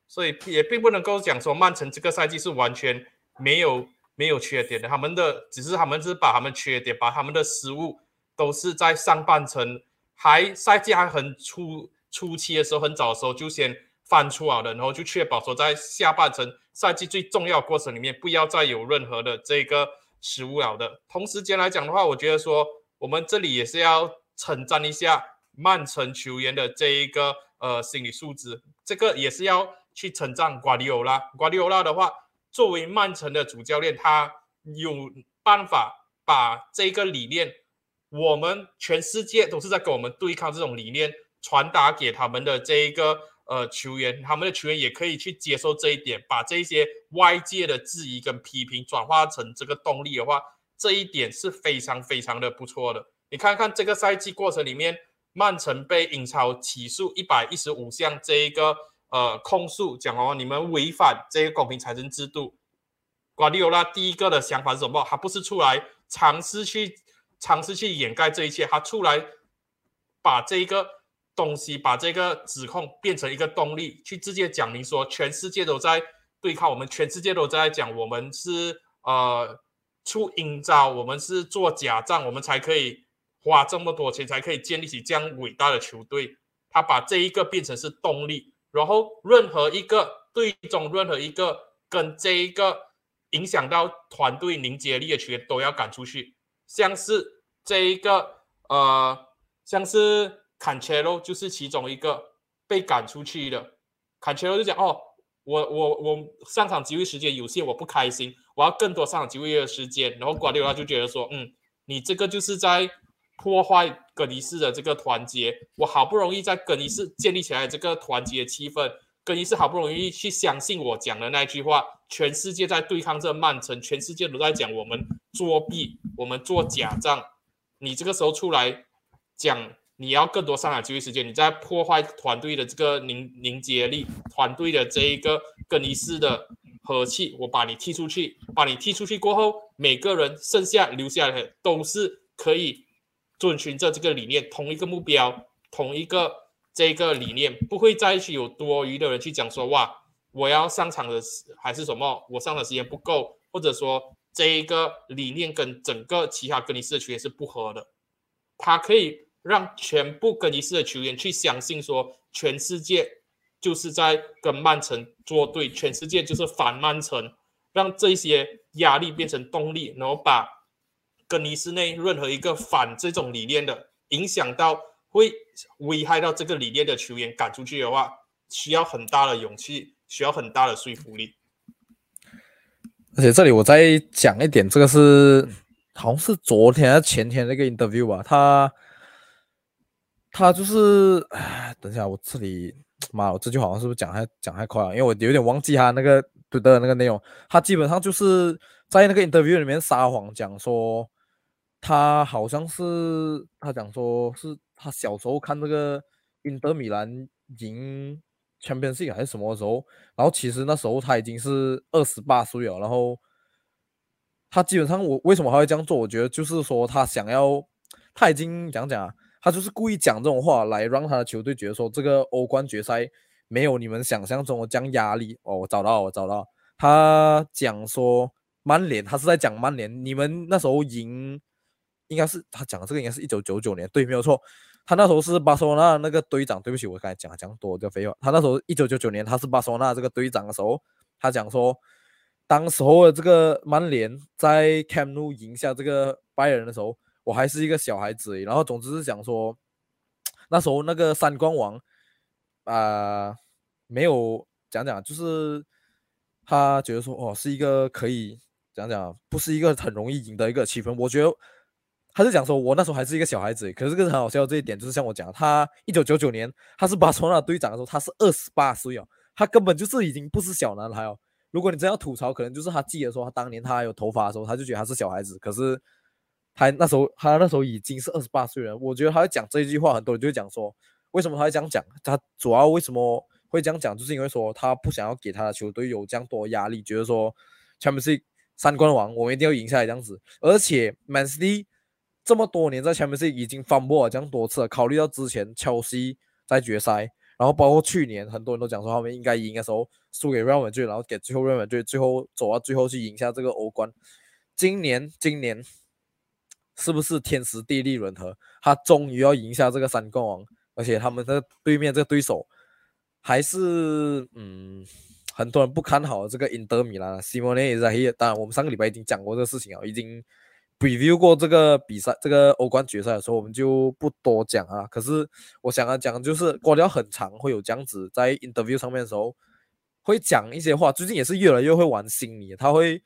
所以也并不能够讲说曼城这个赛季是完全没有没有缺点的。他们的只是他们是把他们缺点，把他们的失误都是在上半程还赛季还很初初期的时候，很早的时候就先犯出来了，然后就确保说在下半程赛季最重要过程里面不要再有任何的这个。失误了的。同时间来讲的话，我觉得说我们这里也是要称赞一下曼城球员的这一个呃心理素质，这个也是要去称赞瓜迪奥拉。瓜迪奥拉的话，作为曼城的主教练，他有办法把这个理念，我们全世界都是在跟我们对抗这种理念，传达给他们的这一个。呃，球员他们的球员也可以去接受这一点，把这些外界的质疑跟批评转化成这个动力的话，这一点是非常非常的不错的。你看看这个赛季过程里面，曼城被英超起诉一百一十五项这一个呃控诉，讲哦你们违反这个公平财政制度。瓜迪奥拉第一个的想法是什么？他不是出来尝试去尝试去掩盖这一切，他出来把这一个。东西把这个指控变成一个动力，去直接讲明说，全世界都在对抗我们，全世界都在讲我们是呃出阴招，我们是做假账，我们才可以花这么多钱，才可以建立起这样伟大的球队。他把这一个变成是动力，然后任何一个队中任何一个跟这一个影响到团队凝结力的球员都要赶出去，像是这一个呃，像是。坎切洛就是其中一个被赶出去的。坎切洛就讲：“哦，我我我上场机会时间有限，我不开心，我要更多上场机会的时间。”然后瓜迪奥拉就觉得说：“嗯，你这个就是在破坏更衣室的这个团结。我好不容易在更衣室建立起来这个团结气氛，更衣室好不容易去相信我讲的那句话，全世界在对抗这曼城，全世界都在讲我们作弊，我们做假账。你这个时候出来讲。”你要更多上场机会时间，你在破坏团队的这个凝凝结力，团队的这一个更衣室的和气。我把你踢出去，把你踢出去过后，每个人剩下留下来的都是可以遵循着这个理念，同一个目标，同一个这个理念，不会再去有多余的人去讲说哇，我要上场的还是什么，我上场时间不够，或者说这一个理念跟整个其他更衣室的球员是不合的，他可以。让全部更衣室的球员去相信说，全世界就是在跟曼城作对，全世界就是反曼城，让这些压力变成动力，然后把更衣室内任何一个反这种理念的影响到会危害到这个理念的球员赶出去的话，需要很大的勇气，需要很大的说服力。而且这里我再讲一点，这个是好像是昨天还是前天那个 interview 吧，他他就是，哎，等一下我这里，妈，我这句好像是不是讲太讲太快了？因为我有点忘记他那个对的那个内容，他基本上就是在那个 interview 里面撒谎，讲说他好像是他讲说是他小时候看那个英德米兰赢。Champions League 还是什么时候？然后其实那时候他已经是二十八岁了。然后他基本上，我为什么还会这样做？我觉得就是说他想要，他已经讲讲啊，他就是故意讲这种话来让他的球队觉得说这个欧冠决赛没有你们想象中的这样压力。哦，我找到，我找到，他讲说曼联，他是在讲曼联，你们那时候赢，应该是他讲的这个应该是一九九九年，对，没有错。他那时候是巴塞罗那那个队长，对不起，我刚才讲讲多就废话。他那时候一九九九年，他是巴塞罗那这个队长的时候，他讲说，当时候的这个曼联在 Camp Nou 赢下这个拜仁的时候，我还是一个小孩子。然后总之是讲说，那时候那个三冠王啊，没有讲讲，就是他觉得说，哦，是一个可以讲讲，不是一个很容易赢的一个气氛。我觉得。他是讲说，我那时候还是一个小孩子，可是这个很好笑。这一点就是像我讲，他一九九九年他是巴塞罗那队长的时候，他是二十八岁哦，他根本就是已经不是小男孩哦。如果你真要吐槽，可能就是他记得说，他当年他还有头发的时候，他就觉得他是小孩子。可是他那时候他那时候已经是二十八岁了。我觉得他会讲这一句话，很多人就会讲说，为什么他会这样讲？他主要为什么会这样讲，就是因为说他不想要给他的球队有这样多压力，觉得说全部是三冠王，我们一定要赢下来这样子。而且 Man City。这么多年在前面是已经翻波了这样多次了，考虑到之前切西在决赛，然后包括去年很多人都讲说他们应该赢的时候输给 Real Madrid，然后给最后 Real Madrid 最后走到最后去赢下这个欧冠。今年今年是不是天时地利人和，他终于要赢下这个三冠王，而且他们的对面这个对手还是嗯很多人不看好这个英德米兰，西蒙内也在黑。当然我们上个礼拜已经讲过这个事情啊，已经。Review 过这个比赛，这个欧冠决赛的时候，我们就不多讲啊。可是我想要讲的，就是过掉很长，会有这样子在 interview 上面的时候，会讲一些话。最近也是越来越会玩心理，他会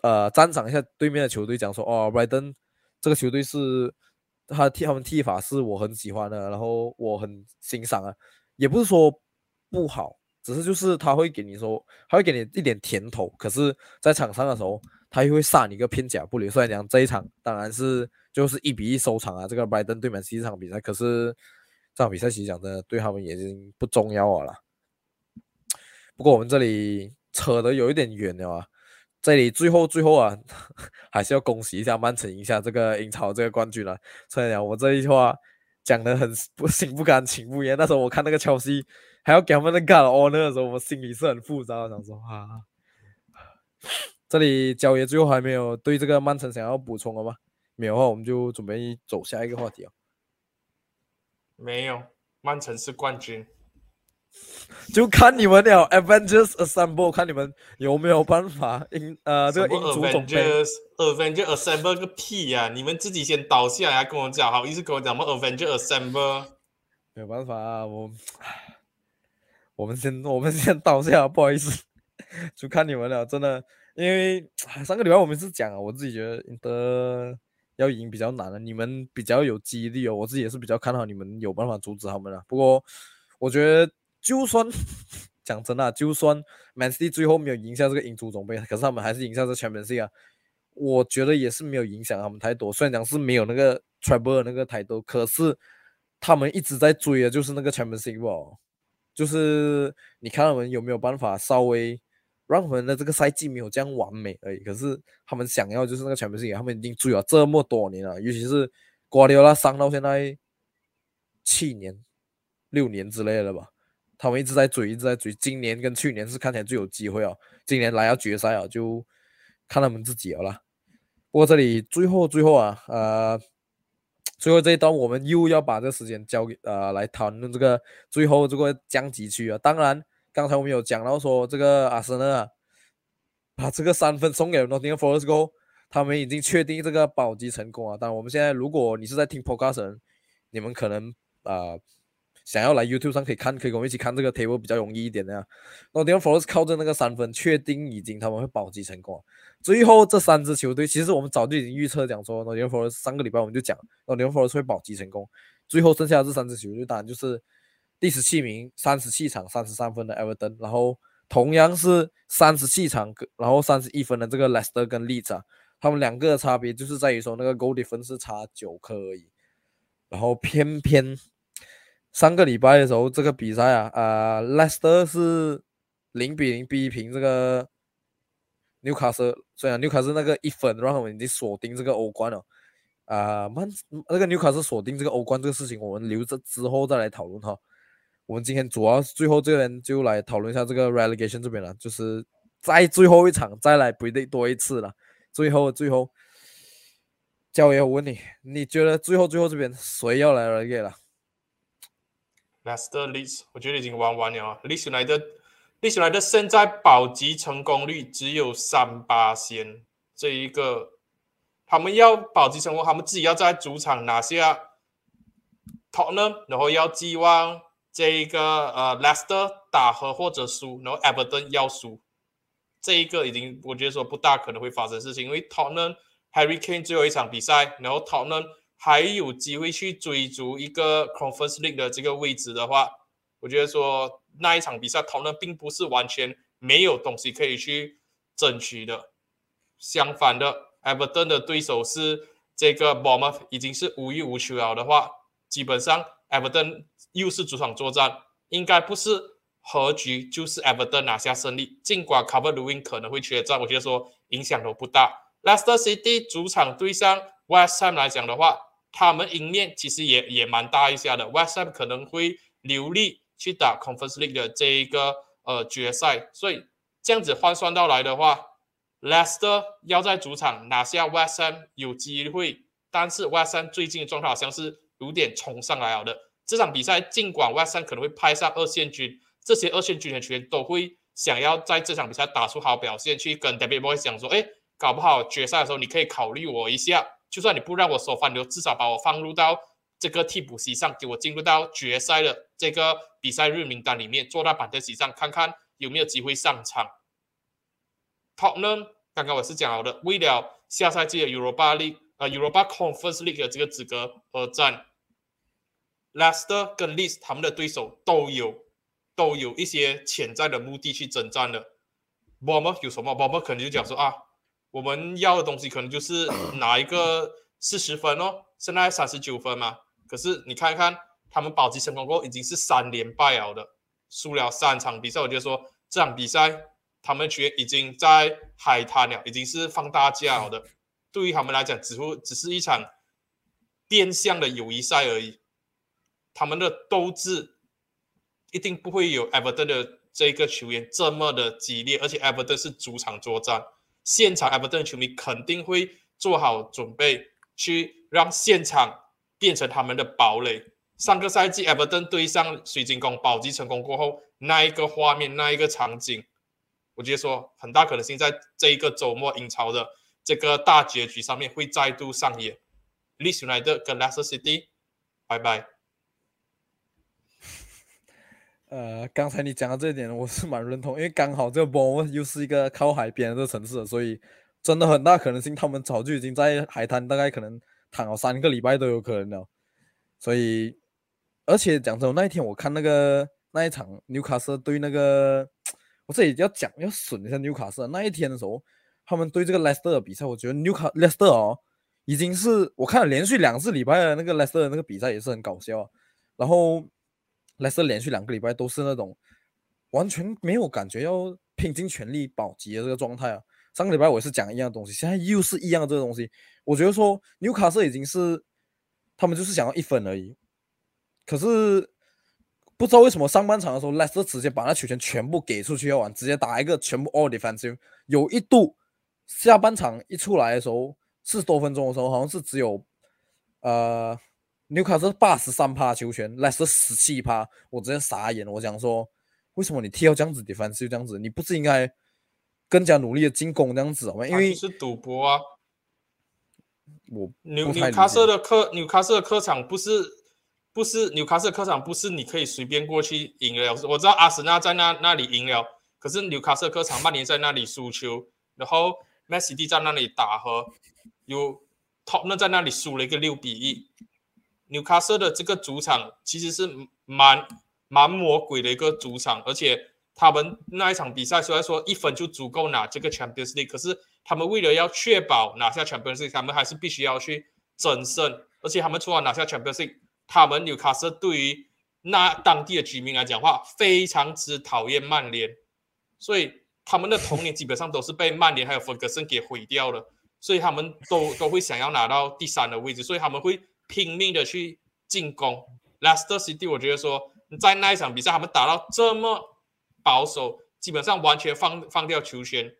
呃赞赏一下对面的球队，讲说哦，Brighton 这个球队是他踢他们踢法是我很喜欢的，然后我很欣赏啊。也不是说不好，只是就是他会给你说，他会给你一点甜头。可是，在场上的时候。他又会杀你一个片甲不留。虽然讲这一场当然是就是一比一收场啊，这个拜登对曼西这场比赛，可是这场比赛其实讲的对他们已经不重要了。不过我们这里扯的有一点远了啊，这里最后最后啊，还是要恭喜一下曼城赢下这个英超这个冠军了。虽然讲我这一句话讲的很不心不甘情不愿，那时候我看那个切西还要给他们那干哦，那个时候我心里是很复杂，想说啊。这里焦爷最后还没有对这个曼城想要补充的吗？没有的话，我们就准备走下一个话题啊。没有，曼城是冠军，就看你们了。Avengers Assemble，看你们有没有办法赢呃这个英足总杯。Avengers Assemble 个屁呀！你们自己先倒下来跟我讲，好意思跟我讲吗？Avengers Assemble，没有办法啊，我我们先我们先倒下，不好意思，就看你们了，真的。因为上个礼拜我们是讲啊，我自己觉得的要赢比较难了，你们比较有激励哦，我自己也是比较看好你们有办法阻止他们的。不过我觉得就算 讲真的，就算 Man City 最后没有赢下这个英足总杯，可是他们还是赢下这 Champions 啊，我觉得也是没有影响他们太多。虽然讲是没有那个 Treble 那个太多，可是他们一直在追的就是那个 Champions 哦，就是你看他们有没有办法稍微。让我们的这个赛季没有这样完美而已，可是他们想要就是那个全明星，他们已经追了这么多年了，尤其是瓜迪奥拉伤到现在七年、六年之类的吧，他们一直在追，一直在追。今年跟去年是看起来最有机会哦，今年来到决赛啊，就看他们自己了。不过这里最后最后啊，呃，最后这一段我们又要把这个时间交给呃来谈论这个最后这个降级区啊，当然。刚才我们有讲到说，这个阿森纳把这个三分送给了 Nottingham Forest，他们已经确定这个保级成功啊。但我们现在，如果你是在听 Podcast，你们可能啊。想要来 YouTube 上可以看，可以跟我们一起看这个 table 比较容易一点的。那 d e f o r e s 靠着那个三分，确定已经他们会保级成功。最后这三支球队，其实我们早就已经预测讲说 d e f o r e s 上个礼拜我们就讲 d e f o r e s 会保级成功。最后剩下的这三支球队，当然就是第十七名，三十七场三十三分的 Everton，然后同样是三十七场，然后三十一分的这个 Leicester 跟 Leeds，他们两个的差别就是在于说那个 Goal 分是差九颗而已，然后偏偏。上个礼拜的时候，这个比赛啊，呃，Leicester 是零比零逼平这个纽卡斯，虽然纽卡斯那个一分，然后我们已经锁定这个欧冠了，啊，曼那个纽卡斯锁定这个欧冠这个事情，我们留着之后再来讨论哈。我们今天主要是最后这边就来讨论一下这个 relegation 这边了，就是在最后一场再来 predict 多一次了。最后最后，教爷，我问你，你觉得最后最后这边谁要来 relegate 了？Leicester Leeds，我觉得已经玩完了啊。Leeds 来的，Leeds 来的现在保级成功率只有三八仙，这一个他们要保级成功，他们自己要在主场拿下 t o t n 然后要寄望这一个呃 Leicester 打和或者输，然后 Everton 要输，这一个已经我觉得说不大可能会发生事情，因为 Tottenham Harry Kane 最后一场比赛，然后 Tottenham。还有机会去追逐一个 Conference League 的这个位置的话，我觉得说那一场比赛讨论并不是完全没有东西可以去争取的。相反的，Everton 的对手是这个 Bournemouth，已经是无欲无求了的话，基本上 Everton 又是主场作战，应该不是和局就是 Everton 拿下胜利。尽管 Cover Lewin 可能会缺战，我觉得说影响都不大。Leicester City 主场对上 West Ham 来讲的话，他们赢面其实也也蛮大一下的，West Ham 可能会留力去打 Conference League 的这一个呃决赛，所以这样子换算到来的话，Leicester 要在主场拿下 West Ham 有机会，但是 West Ham 最近的状态好像是有点冲上来了的。这场比赛尽管 West Ham 可能会派上二线军，这些二线军的球员都会想要在这场比赛打出好表现，去跟 David Boy 讲说，哎，搞不好决赛的时候你可以考虑我一下。就算你不让我首发，你至少把我放入到这个替补席上，给我进入到决赛的这个比赛日名单里面，坐在板凳席上，看看有没有机会上场。”Top 呢刚刚我是讲好的，为了下赛季的 Europa League 呃 Europa Conference League 的这个资格而战。Leicester 跟 Leeds 他们的对手都有都有一些潜在的目的去征战的。我们有什么？我们可能就讲说啊。我们要的东西可能就是 拿一个四十分哦，现在三十九分嘛。可是你看一看他们保级成功过后，已经是三连败了的，输了三场比赛。我觉得说这场比赛他们却已经在海滩了，已经是放大假了的。对于他们来讲，只不只是一场变相的友谊赛而已。他们的斗志一定不会有 Everton 的这个球员这么的激烈，而且 Everton 是主场作战。现场 Everton 球迷肯定会做好准备，去让现场变成他们的堡垒。上个赛季 Everton 对上水晶宫保级成功过后，那一个画面，那一个场景，我觉得说很大可能性在这一个周末英超的这个大结局上面会再度上演。l e e s United 跟 Leicester City，拜拜。呃，刚才你讲的这一点，我是蛮认同，因为刚好这个波又是一个靠海边的城市，所以真的很大可能性，他们早就已经在海滩，大概可能躺了三个礼拜都有可能了。所以，而且讲真，那一天我看那个那一场纽卡斯对那个，我这里要讲要损一下纽卡斯那一天的时候，他们对这个莱斯特的比赛，我觉得纽卡莱斯特哦，已经是我看了连续两次礼拜的那个莱斯特那个比赛也是很搞笑，然后。莱斯连续两个礼拜都是那种完全没有感觉要拼尽全力保级的这个状态啊！上个礼拜我也是讲一样东西，现在又是一样这个东西。我觉得说纽卡斯已经是他们就是想要一分而已，可是不知道为什么上半场的时候莱斯直接把那球权全部给出去要玩，直接打一个全部 all defensive。有一度下半场一出来的时候四十多分钟的时候，好像是只有呃。纽卡斯八十三趴球权，莱斯十七趴，我直接傻眼。我想说，为什么你踢到这样子的反就这样子？你不是应该更加努力的进攻这样子吗？因为是赌博啊。我纽纽卡斯的客纽卡斯的客场不是不是纽卡斯客场，不是你可以随便过去赢了。我知道阿森纳在那那里赢了，可是纽卡斯客场曼联在那里输球，然后梅西蒂在那里打和，有 Top 那在那里输了一个六比一。纽卡斯的这个主场其实是蛮蛮魔鬼的一个主场，而且他们那一场比赛虽然说一分就足够拿这个 Champions League，可是他们为了要确保拿下 Champions League，他们还是必须要去争胜，而且他们除了拿下 Champions League，他们纽卡斯对于那当地的居民来讲话，非常之讨厌曼联，所以他们的童年基本上都是被曼联还有弗格森给毁掉了，所以他们都都会想要拿到第三的位置，所以他们会。拼命的去进攻，Leicester City，我觉得说在那一场比赛，他们打到这么保守，基本上完全放放掉球权，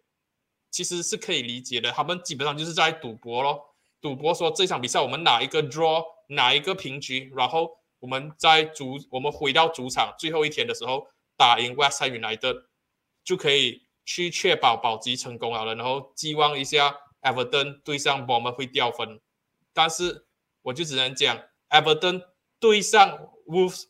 其实是可以理解的。他们基本上就是在赌博咯，赌博说这场比赛我们哪一个 draw，哪一个平局，然后我们在主，我们回到主场最后一天的时候打赢 West Ham United，就可以去确保保级成功好了。然后寄望一下 Everton 对上我们会掉分，但是。我就只能讲，Everton 对上 Wolves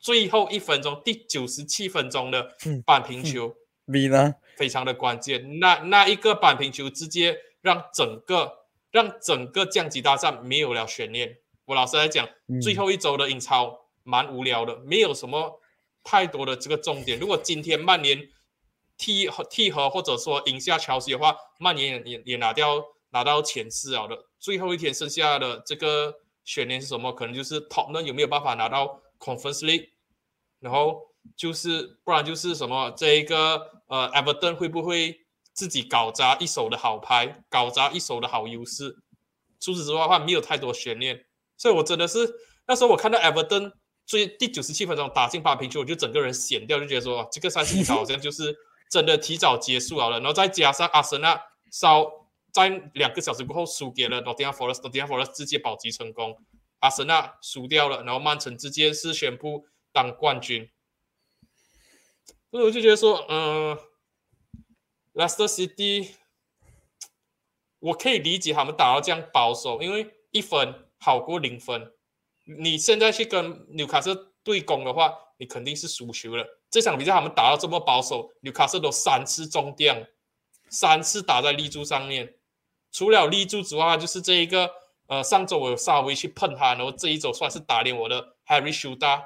最后一分钟，第九十七分钟的扳平球，你呢？非常的关键。那那一个扳平球，直接让整个让整个降级大战没有了悬念。我老实来讲，最后一周的英超蛮无聊的，没有什么太多的这个重点。如果今天曼联替替和或者说赢下乔西的话，曼联也也拿掉拿到前四啊的。最后一天剩下的这个悬念是什么？可能就是 Top 呢有没有办法拿到 Conference League，然后就是不然就是什么这一个呃 Everton 会不会自己搞砸一手的好牌，搞砸一手的好优势？除此之外的话，没有太多悬念。所以我真的是那时候我看到 Everton 最第九十七分钟打进八平球，我就整个人闲掉，就觉得说这个赛季好像就是真的提早结束了。然后再加上阿森纳稍。在两个小时过后输给了 Nottingham Forest，Nottingham Forest 直接保级成功，阿森纳输掉了，然后曼城直接是宣布当冠军。所以我就觉得说，嗯，Leicester City，我可以理解他们打到这样保守，因为一分好过零分。你现在去跟纽卡斯对攻的话，你肯定是输球了。这场比赛他们打到这么保守，纽卡斯都三次中掉，三次打在立柱上面。除了立柱之外，就是这一个，呃，上周我有稍微去碰他，然后这一周算是打脸我的 Harry Shuda，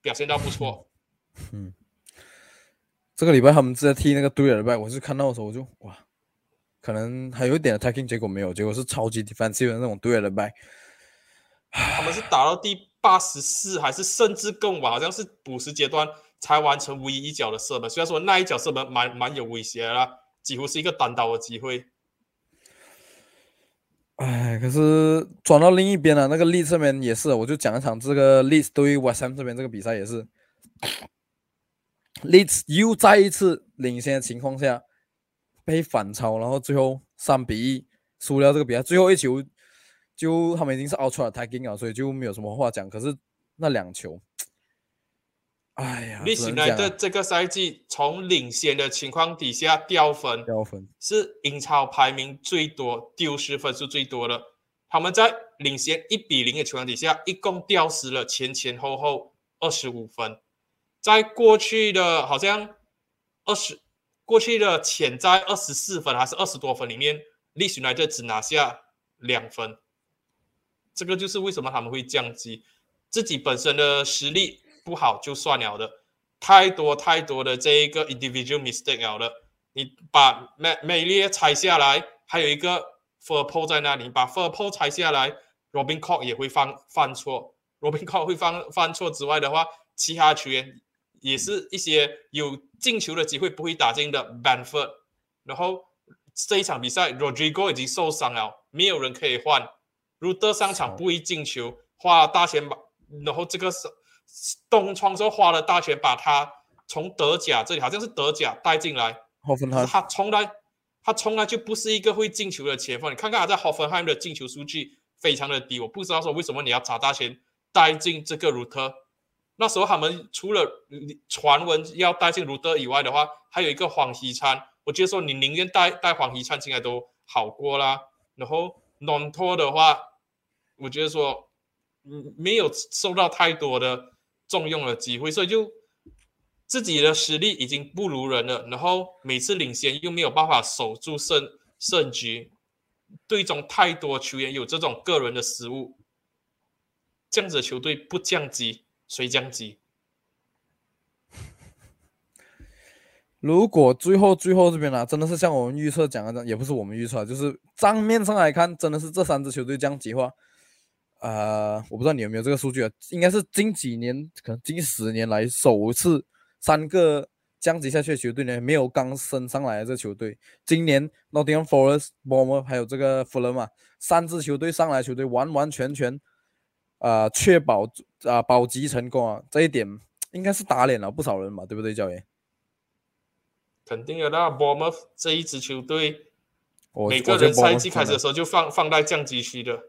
表现到不错。嗯，这个礼拜他们在踢那个对尔拜，我是看到的时候我就哇，可能还有一点 attacking，结果没有，结果是超级 defensive 的那种对尔拜。他们是打到第八十四，还是甚至更晚，好像是补时阶段才完成唯一一脚的射门。虽然说那一脚射门蛮蛮有威胁啦，几乎是一个单刀的机会。哎，可是转到另一边了，那个利这边也是，我就讲一场这个利对于 West Ham 这边这个比赛也是，利又再一次领先的情况下被反超，然后最后三比一输了这个比赛，最后一球就他们已经是 Ultra attacking 了，所以就没有什么话讲。可是那两球。哎呀，利辛来的这个赛季从领先的情况底下掉分，掉分是英超排名最多丢失分数最多的。他们在领先一比零的情况底下，一共掉失了前前后后二十五分。在过去的好像二十过去的潜在二十四分还是二十多分里面，利辛来的只拿下两分。这个就是为什么他们会降级，自己本身的实力。不好就算了的，太多太多的这一个 individual mistake 了的。你把美美列拆下来，还有一个 f u r p o 在那里，把 f u r p o 拆下来，Robin Cock 也会犯犯错。Robin Cock 会犯犯错之外的话，其他球员也是一些有进球的机会不会打进的 Banford。然后这一场比赛，Rodrigo 已经受伤了，没有人可以换。如德上场不会进球，花大钱把，然后这个是。东窗之后花了大钱把他从德甲这里好像是德甲带进来，他从来他从来就不是一个会进球的前锋。你看看他在 Hoffenheim 的进球数据非常的低，我不知道说为什么你要砸大钱带进这个鲁特。那时候他们除了传闻要带进鲁特以外的话，还有一个黄喜灿。我觉得说你宁愿带带黄喜灿进来都好过啦。然后 Non 托的话，我觉得说。嗯没有受到太多的重用的机会，所以就自己的实力已经不如人了，然后每次领先又没有办法守住胜胜局，队中太多球员有这种个人的失误，这样子的球队不降级谁降级？如果最后最后这边呢、真的是像我们预测讲的，也不是我们预测，就是账面上来看，真的是这三支球队降级的话，呃，我不知道你有没有这个数据啊，应该是近几年，可能近十年来首次三个降级下去的球队呢，没有刚升上来的这个球队。今年 Nottingham Forest、Bournemouth 还有这个 Fulham 嘛，三支球队上来球队完完全全，呃，确保啊、保级成功啊，这一点应该是打脸了不少人嘛，对不对，教练？肯定的啦 b o r m o u t 这一支球队，我每个人赛季开始的时候就放放在降级区的。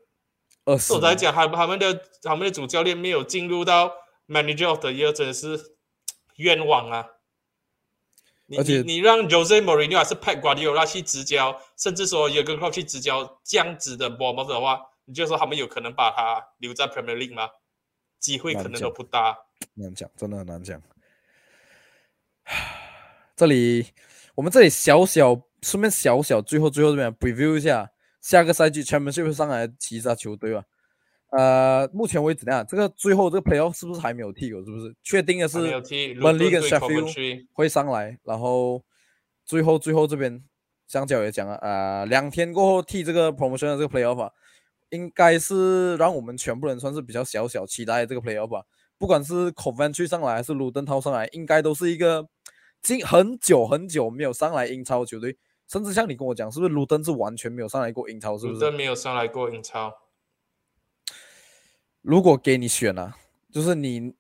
二十我来讲，他他们的他们的主教练没有进入到 Manager of the Year，真的是冤枉啊！你而且你你让 Jose Mourinho 还是 Pep Guardiola 去执教，甚至说 Jurgen Klopp 去执教这样子的 Bournemouth 的话，你就说他们有可能把他留在 Premier League 吗？机会可能都不大。难讲，真的很难讲。这里我们这里小小顺便小小最后最后这边 preview 一下下个赛季 Championship 上来的其他球队吧。呃，目前为止呢，这个最后这个 Playoff 是不是还没有踢过？是不是确定的是还没有踢 Burnley 跟 Luton 对 Sheffield 会上来，然后最后最后这边香蕉也讲了，呃，两天过后踢这个 promotion 的这个 playoff 啊，应该是让我们全部人算是比较小小期待的这个 playoff 吧。不管是 Coventry 上来还是卢登涛上来，应该都是一个近很久很久没有上来英超球队，甚至像你跟我讲，是不是卢登是完全没有上来过英超？是不是？卢登没有上来过英超，如果给你选啊，就是你，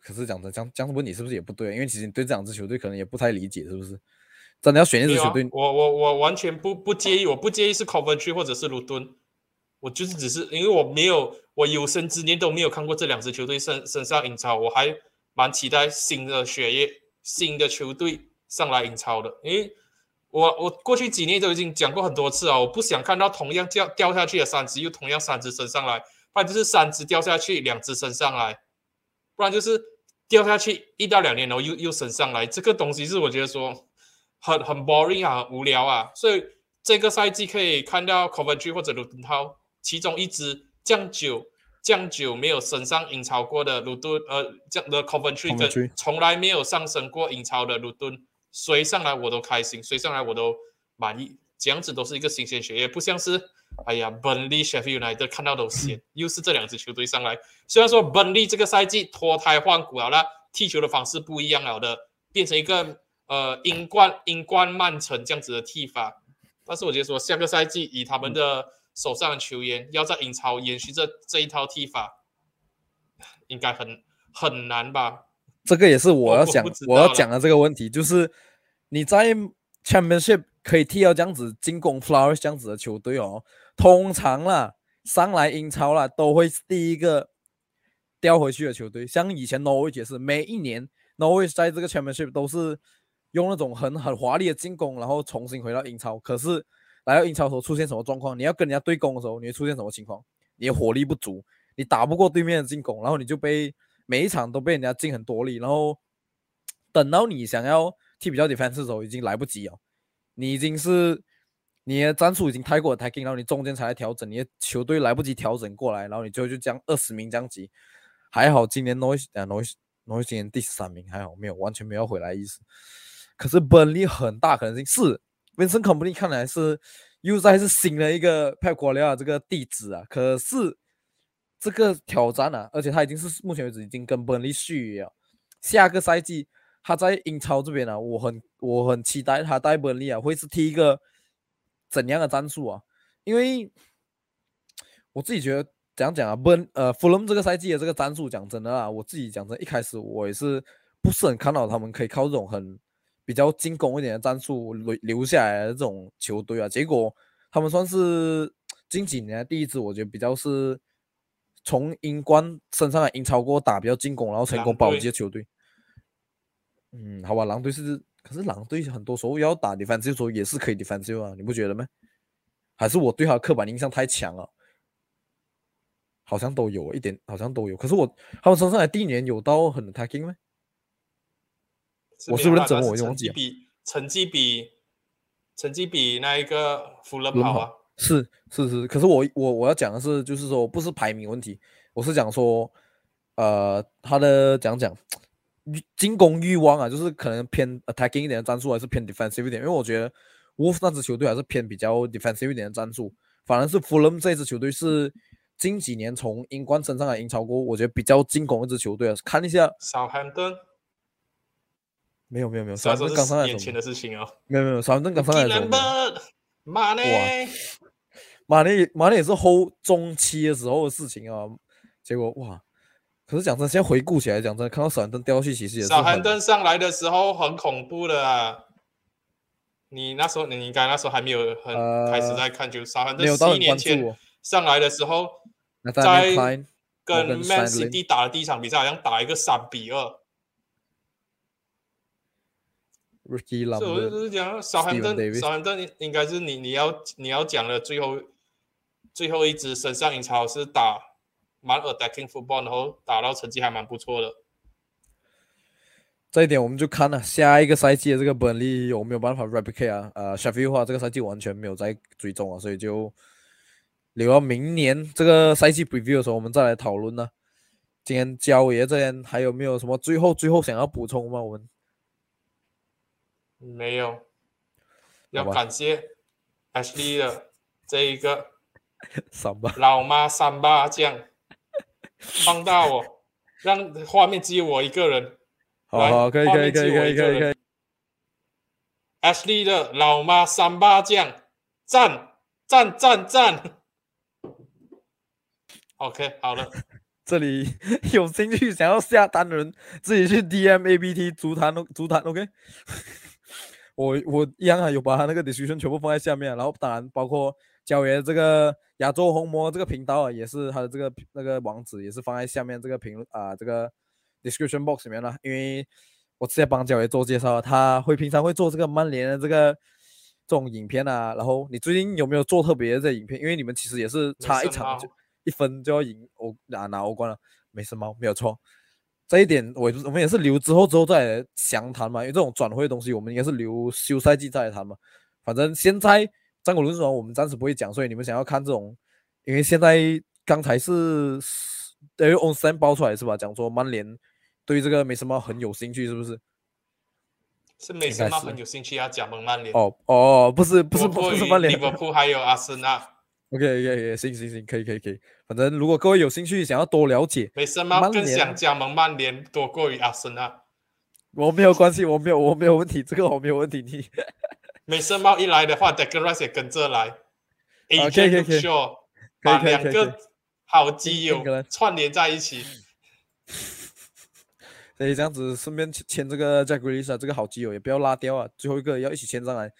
可是讲真，这样这样问你是不是也不对？因为其实你对这两支球队可能也不太理解，是不是？真的要选一支球队，我我我完全不不介意，我不介意是 Coventry 或者是卢敦，我就是只是因为我没有我有生之年都没有看过这两支球队身身上英超，我还蛮期待新的血液、新的球队上来英超的，因为我我过去几年都已经讲过很多次啊，我不想看到同样掉掉下去的三只又同样三只升上来，不然就是三只掉下去，两只升上来，不然就是掉下去一到两年，然后又又升上来，这个东西是我觉得说很很 boring 啊，很无聊啊，所以这个赛季可以看到 Coventry 或者卢顿涛其中一支降九降九没有升上英超过的卢顿，呃，降的 Coventry 跟从来没有上升过英超的卢顿，谁上来我都开心，谁上来我都满意，这样子都是一个新鲜血液，不像是哎呀 Burnley、Sheffield United 看到都鲜，又是这两支球队上来。虽然说 Burnley 这个赛季脱胎换骨了啦，踢球的方式不一样了的，变成一个呃英冠英冠曼城这样子的踢法，但是我觉得说下个赛季以他们的手上的球员要在英超延续这这一套踢法，应该很很难吧？这个也是我要讲我要讲的这个问题，就是你在 Championship 可以踢到这样子进攻 Flowers 这样子的球队哦，通常啦上来英超啦都会第一个掉回去的球队，像以前 Norwich 也是，每一年 Norwich 在这个 Championship 都是用那种很很华丽的进攻，然后重新回到英超。可是来到英超的时候出现什么状况？你要跟人家对攻的时候，你会出现什么情况？你的火力不足，你打不过对面的进攻，然后你就被每一场都被人家进很多力，然后等到你想要替比较 defense 的时候，已经来不及了。你已经是你的战术已经太过 attacking，然后你中间才来调整，你的球队来不及调整过来，然后你最后就将二十名降级。还好今年 Noise 啊 Noise Noise 今年第三名，还好没有完全没有回来意思。可是 Burnley 很大可能性是 Vincent Company 看来是又再是新的一个 Pep Guardiola 这个弟子啊，可是这个挑战啊，而且他已经是目前为止已经跟 Burnley 续约了，下个赛季他在英超这边啊，我很我很期待他带 Burnley 啊会是踢一个怎样的战术啊？因为我自己觉得怎样讲啊，Burn 呃 Fulham 这个赛季的这个战术，讲真的啊，我自己讲真，一开始我也是不是很看好他们可以靠这种很比较进攻一点的战术留留下来的这种球队啊，结果他们算是近几年第一支，我觉得比较是从英冠升上来英超过后打比较进攻，然后成功保级的球队。嗯，好吧，狼队是，可是狼队很多时候要打 defensive 的时候也是可以 defensive 啊，你不觉得吗？还是我对他的刻板印象太强了？好像都有一点，好像都有。可是我他们升上来第一年有到很 attacking 吗？我是不是整我成忘记比成绩比成绩比那一个福伦伦跑好啊？是是是，可是我我我要讲的是，就是说不是排名问题，我是讲说，呃，他的讲讲欲进攻欲望啊，就是可能偏 attacking 一点的战术，还是偏 defensive 一点，因为我觉得 Wolf 那支球队还是偏比较 defensive 一点的战术，反而是 Fulham 这支球队是近几年从英冠升上来英超过，我觉得比较进攻一支球队啊，看一下，小汉顿，没有没有没有，虽然说三顿刚上来年前？的事情哦。没有没有，三顿刚上来技的时候能没有。吧，马内，马内马内也是后中期的时候的事情啊，结果哇！可是讲真，现在回顾起来，讲真，看到少兰顿掉下去，其实也是很少汉顿上来的时候很恐怖的啊。你那时候，你应该那时候还没有很开始呃在看球。少汉没有顿十一年前哦。上来的时候，在跟 Man City 打的第一场比赛，好像打一个三比二。Ricky 所以我就 Lambert，是讲，少汉 Steven 顿，Davis 少汉顿应该是你你要你要讲的最后最后一支身上英超是打蛮 attacking football，然后打到成绩还蛮不错的。这一点我们就看了下一个赛季的这个本利有没有办法 replicate 啊？呃 s h e f f i e l 的话，这个赛季完全没有在追踪啊，所以就留到明年这个赛季 preview 的时候，我们再来讨论呢。今天焦爷这边还有没有什么最后最后想要补充吗？我们没有，要感谢 Ashley 的这一个 三吧，老妈三八酱，放大我，让画面只有我一个人。好好，可以可以可以可以可以可以一个人。Ashley 的老妈三八酱，赞赞赞赞。OK，好了，这里 有兴趣想要下单的人，自己去 DM ABT 足坛足坛 OK。我我一样啊，有把他那个 description 全部放在下面啊，然后当然包括焦爷这个亚洲红魔这个频道啊，也是他的这个那个网址也是放在下面这个评论啊这个 description box 里面了，因为我之前帮焦爷做介绍，他会平常会做这个曼联的这个这种影片啊，然后你最近有没有做特别的这影片？因为你们其实也是差一场就一分就要赢欧拿拿欧冠了，没什么没有错。这一点我我们也是留之后之后再详谈嘛，因为这种转会的东西我们应该是留休赛季再来谈嘛。反正现在战国轮转我们暂时不会讲，所以你们想要看这种，因为现在刚才是等于 on s a n 爆出来是吧？讲说曼联对这个没什么很有兴趣，是不是？是美森猫应该是很有兴趣要加盟曼联，哦哦，不是不是不不是曼联利物浦还有阿森纳。，OK OK OK，行行行，可以可以可以。反正如果各位有兴趣想要多了解，没什么更想加盟曼联多过于阿森纳。我没有关系，我没有我没有问题，这个我没有问题。你美森猫一来的话 d e c l a r 也跟着来。A 可以 J 可以可以 Shaw 把两个好基友串联在一起。所以这样子顺便签签这个 Jack Grealish 啊，这个好基友也不要拉掉啊，最后一个要一起签上来。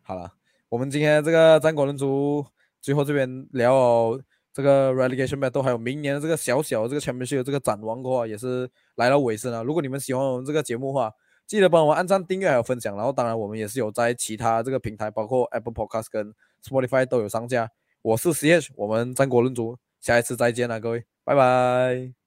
好了，我们今天这个战国人族最后这边聊哦这个 relegation battle，还有明年的这个小小的这个 championship 的这个展望的话，也是来到尾声了。如果你们喜欢我们这个节目的话，记得帮我按赞、订阅还有分享。然后当然我们也是有在其他这个平台，包括 Apple Podcast 跟 Spotify 都有上架。我是 CH，我们战国论足，下一次再见了，各位，拜拜。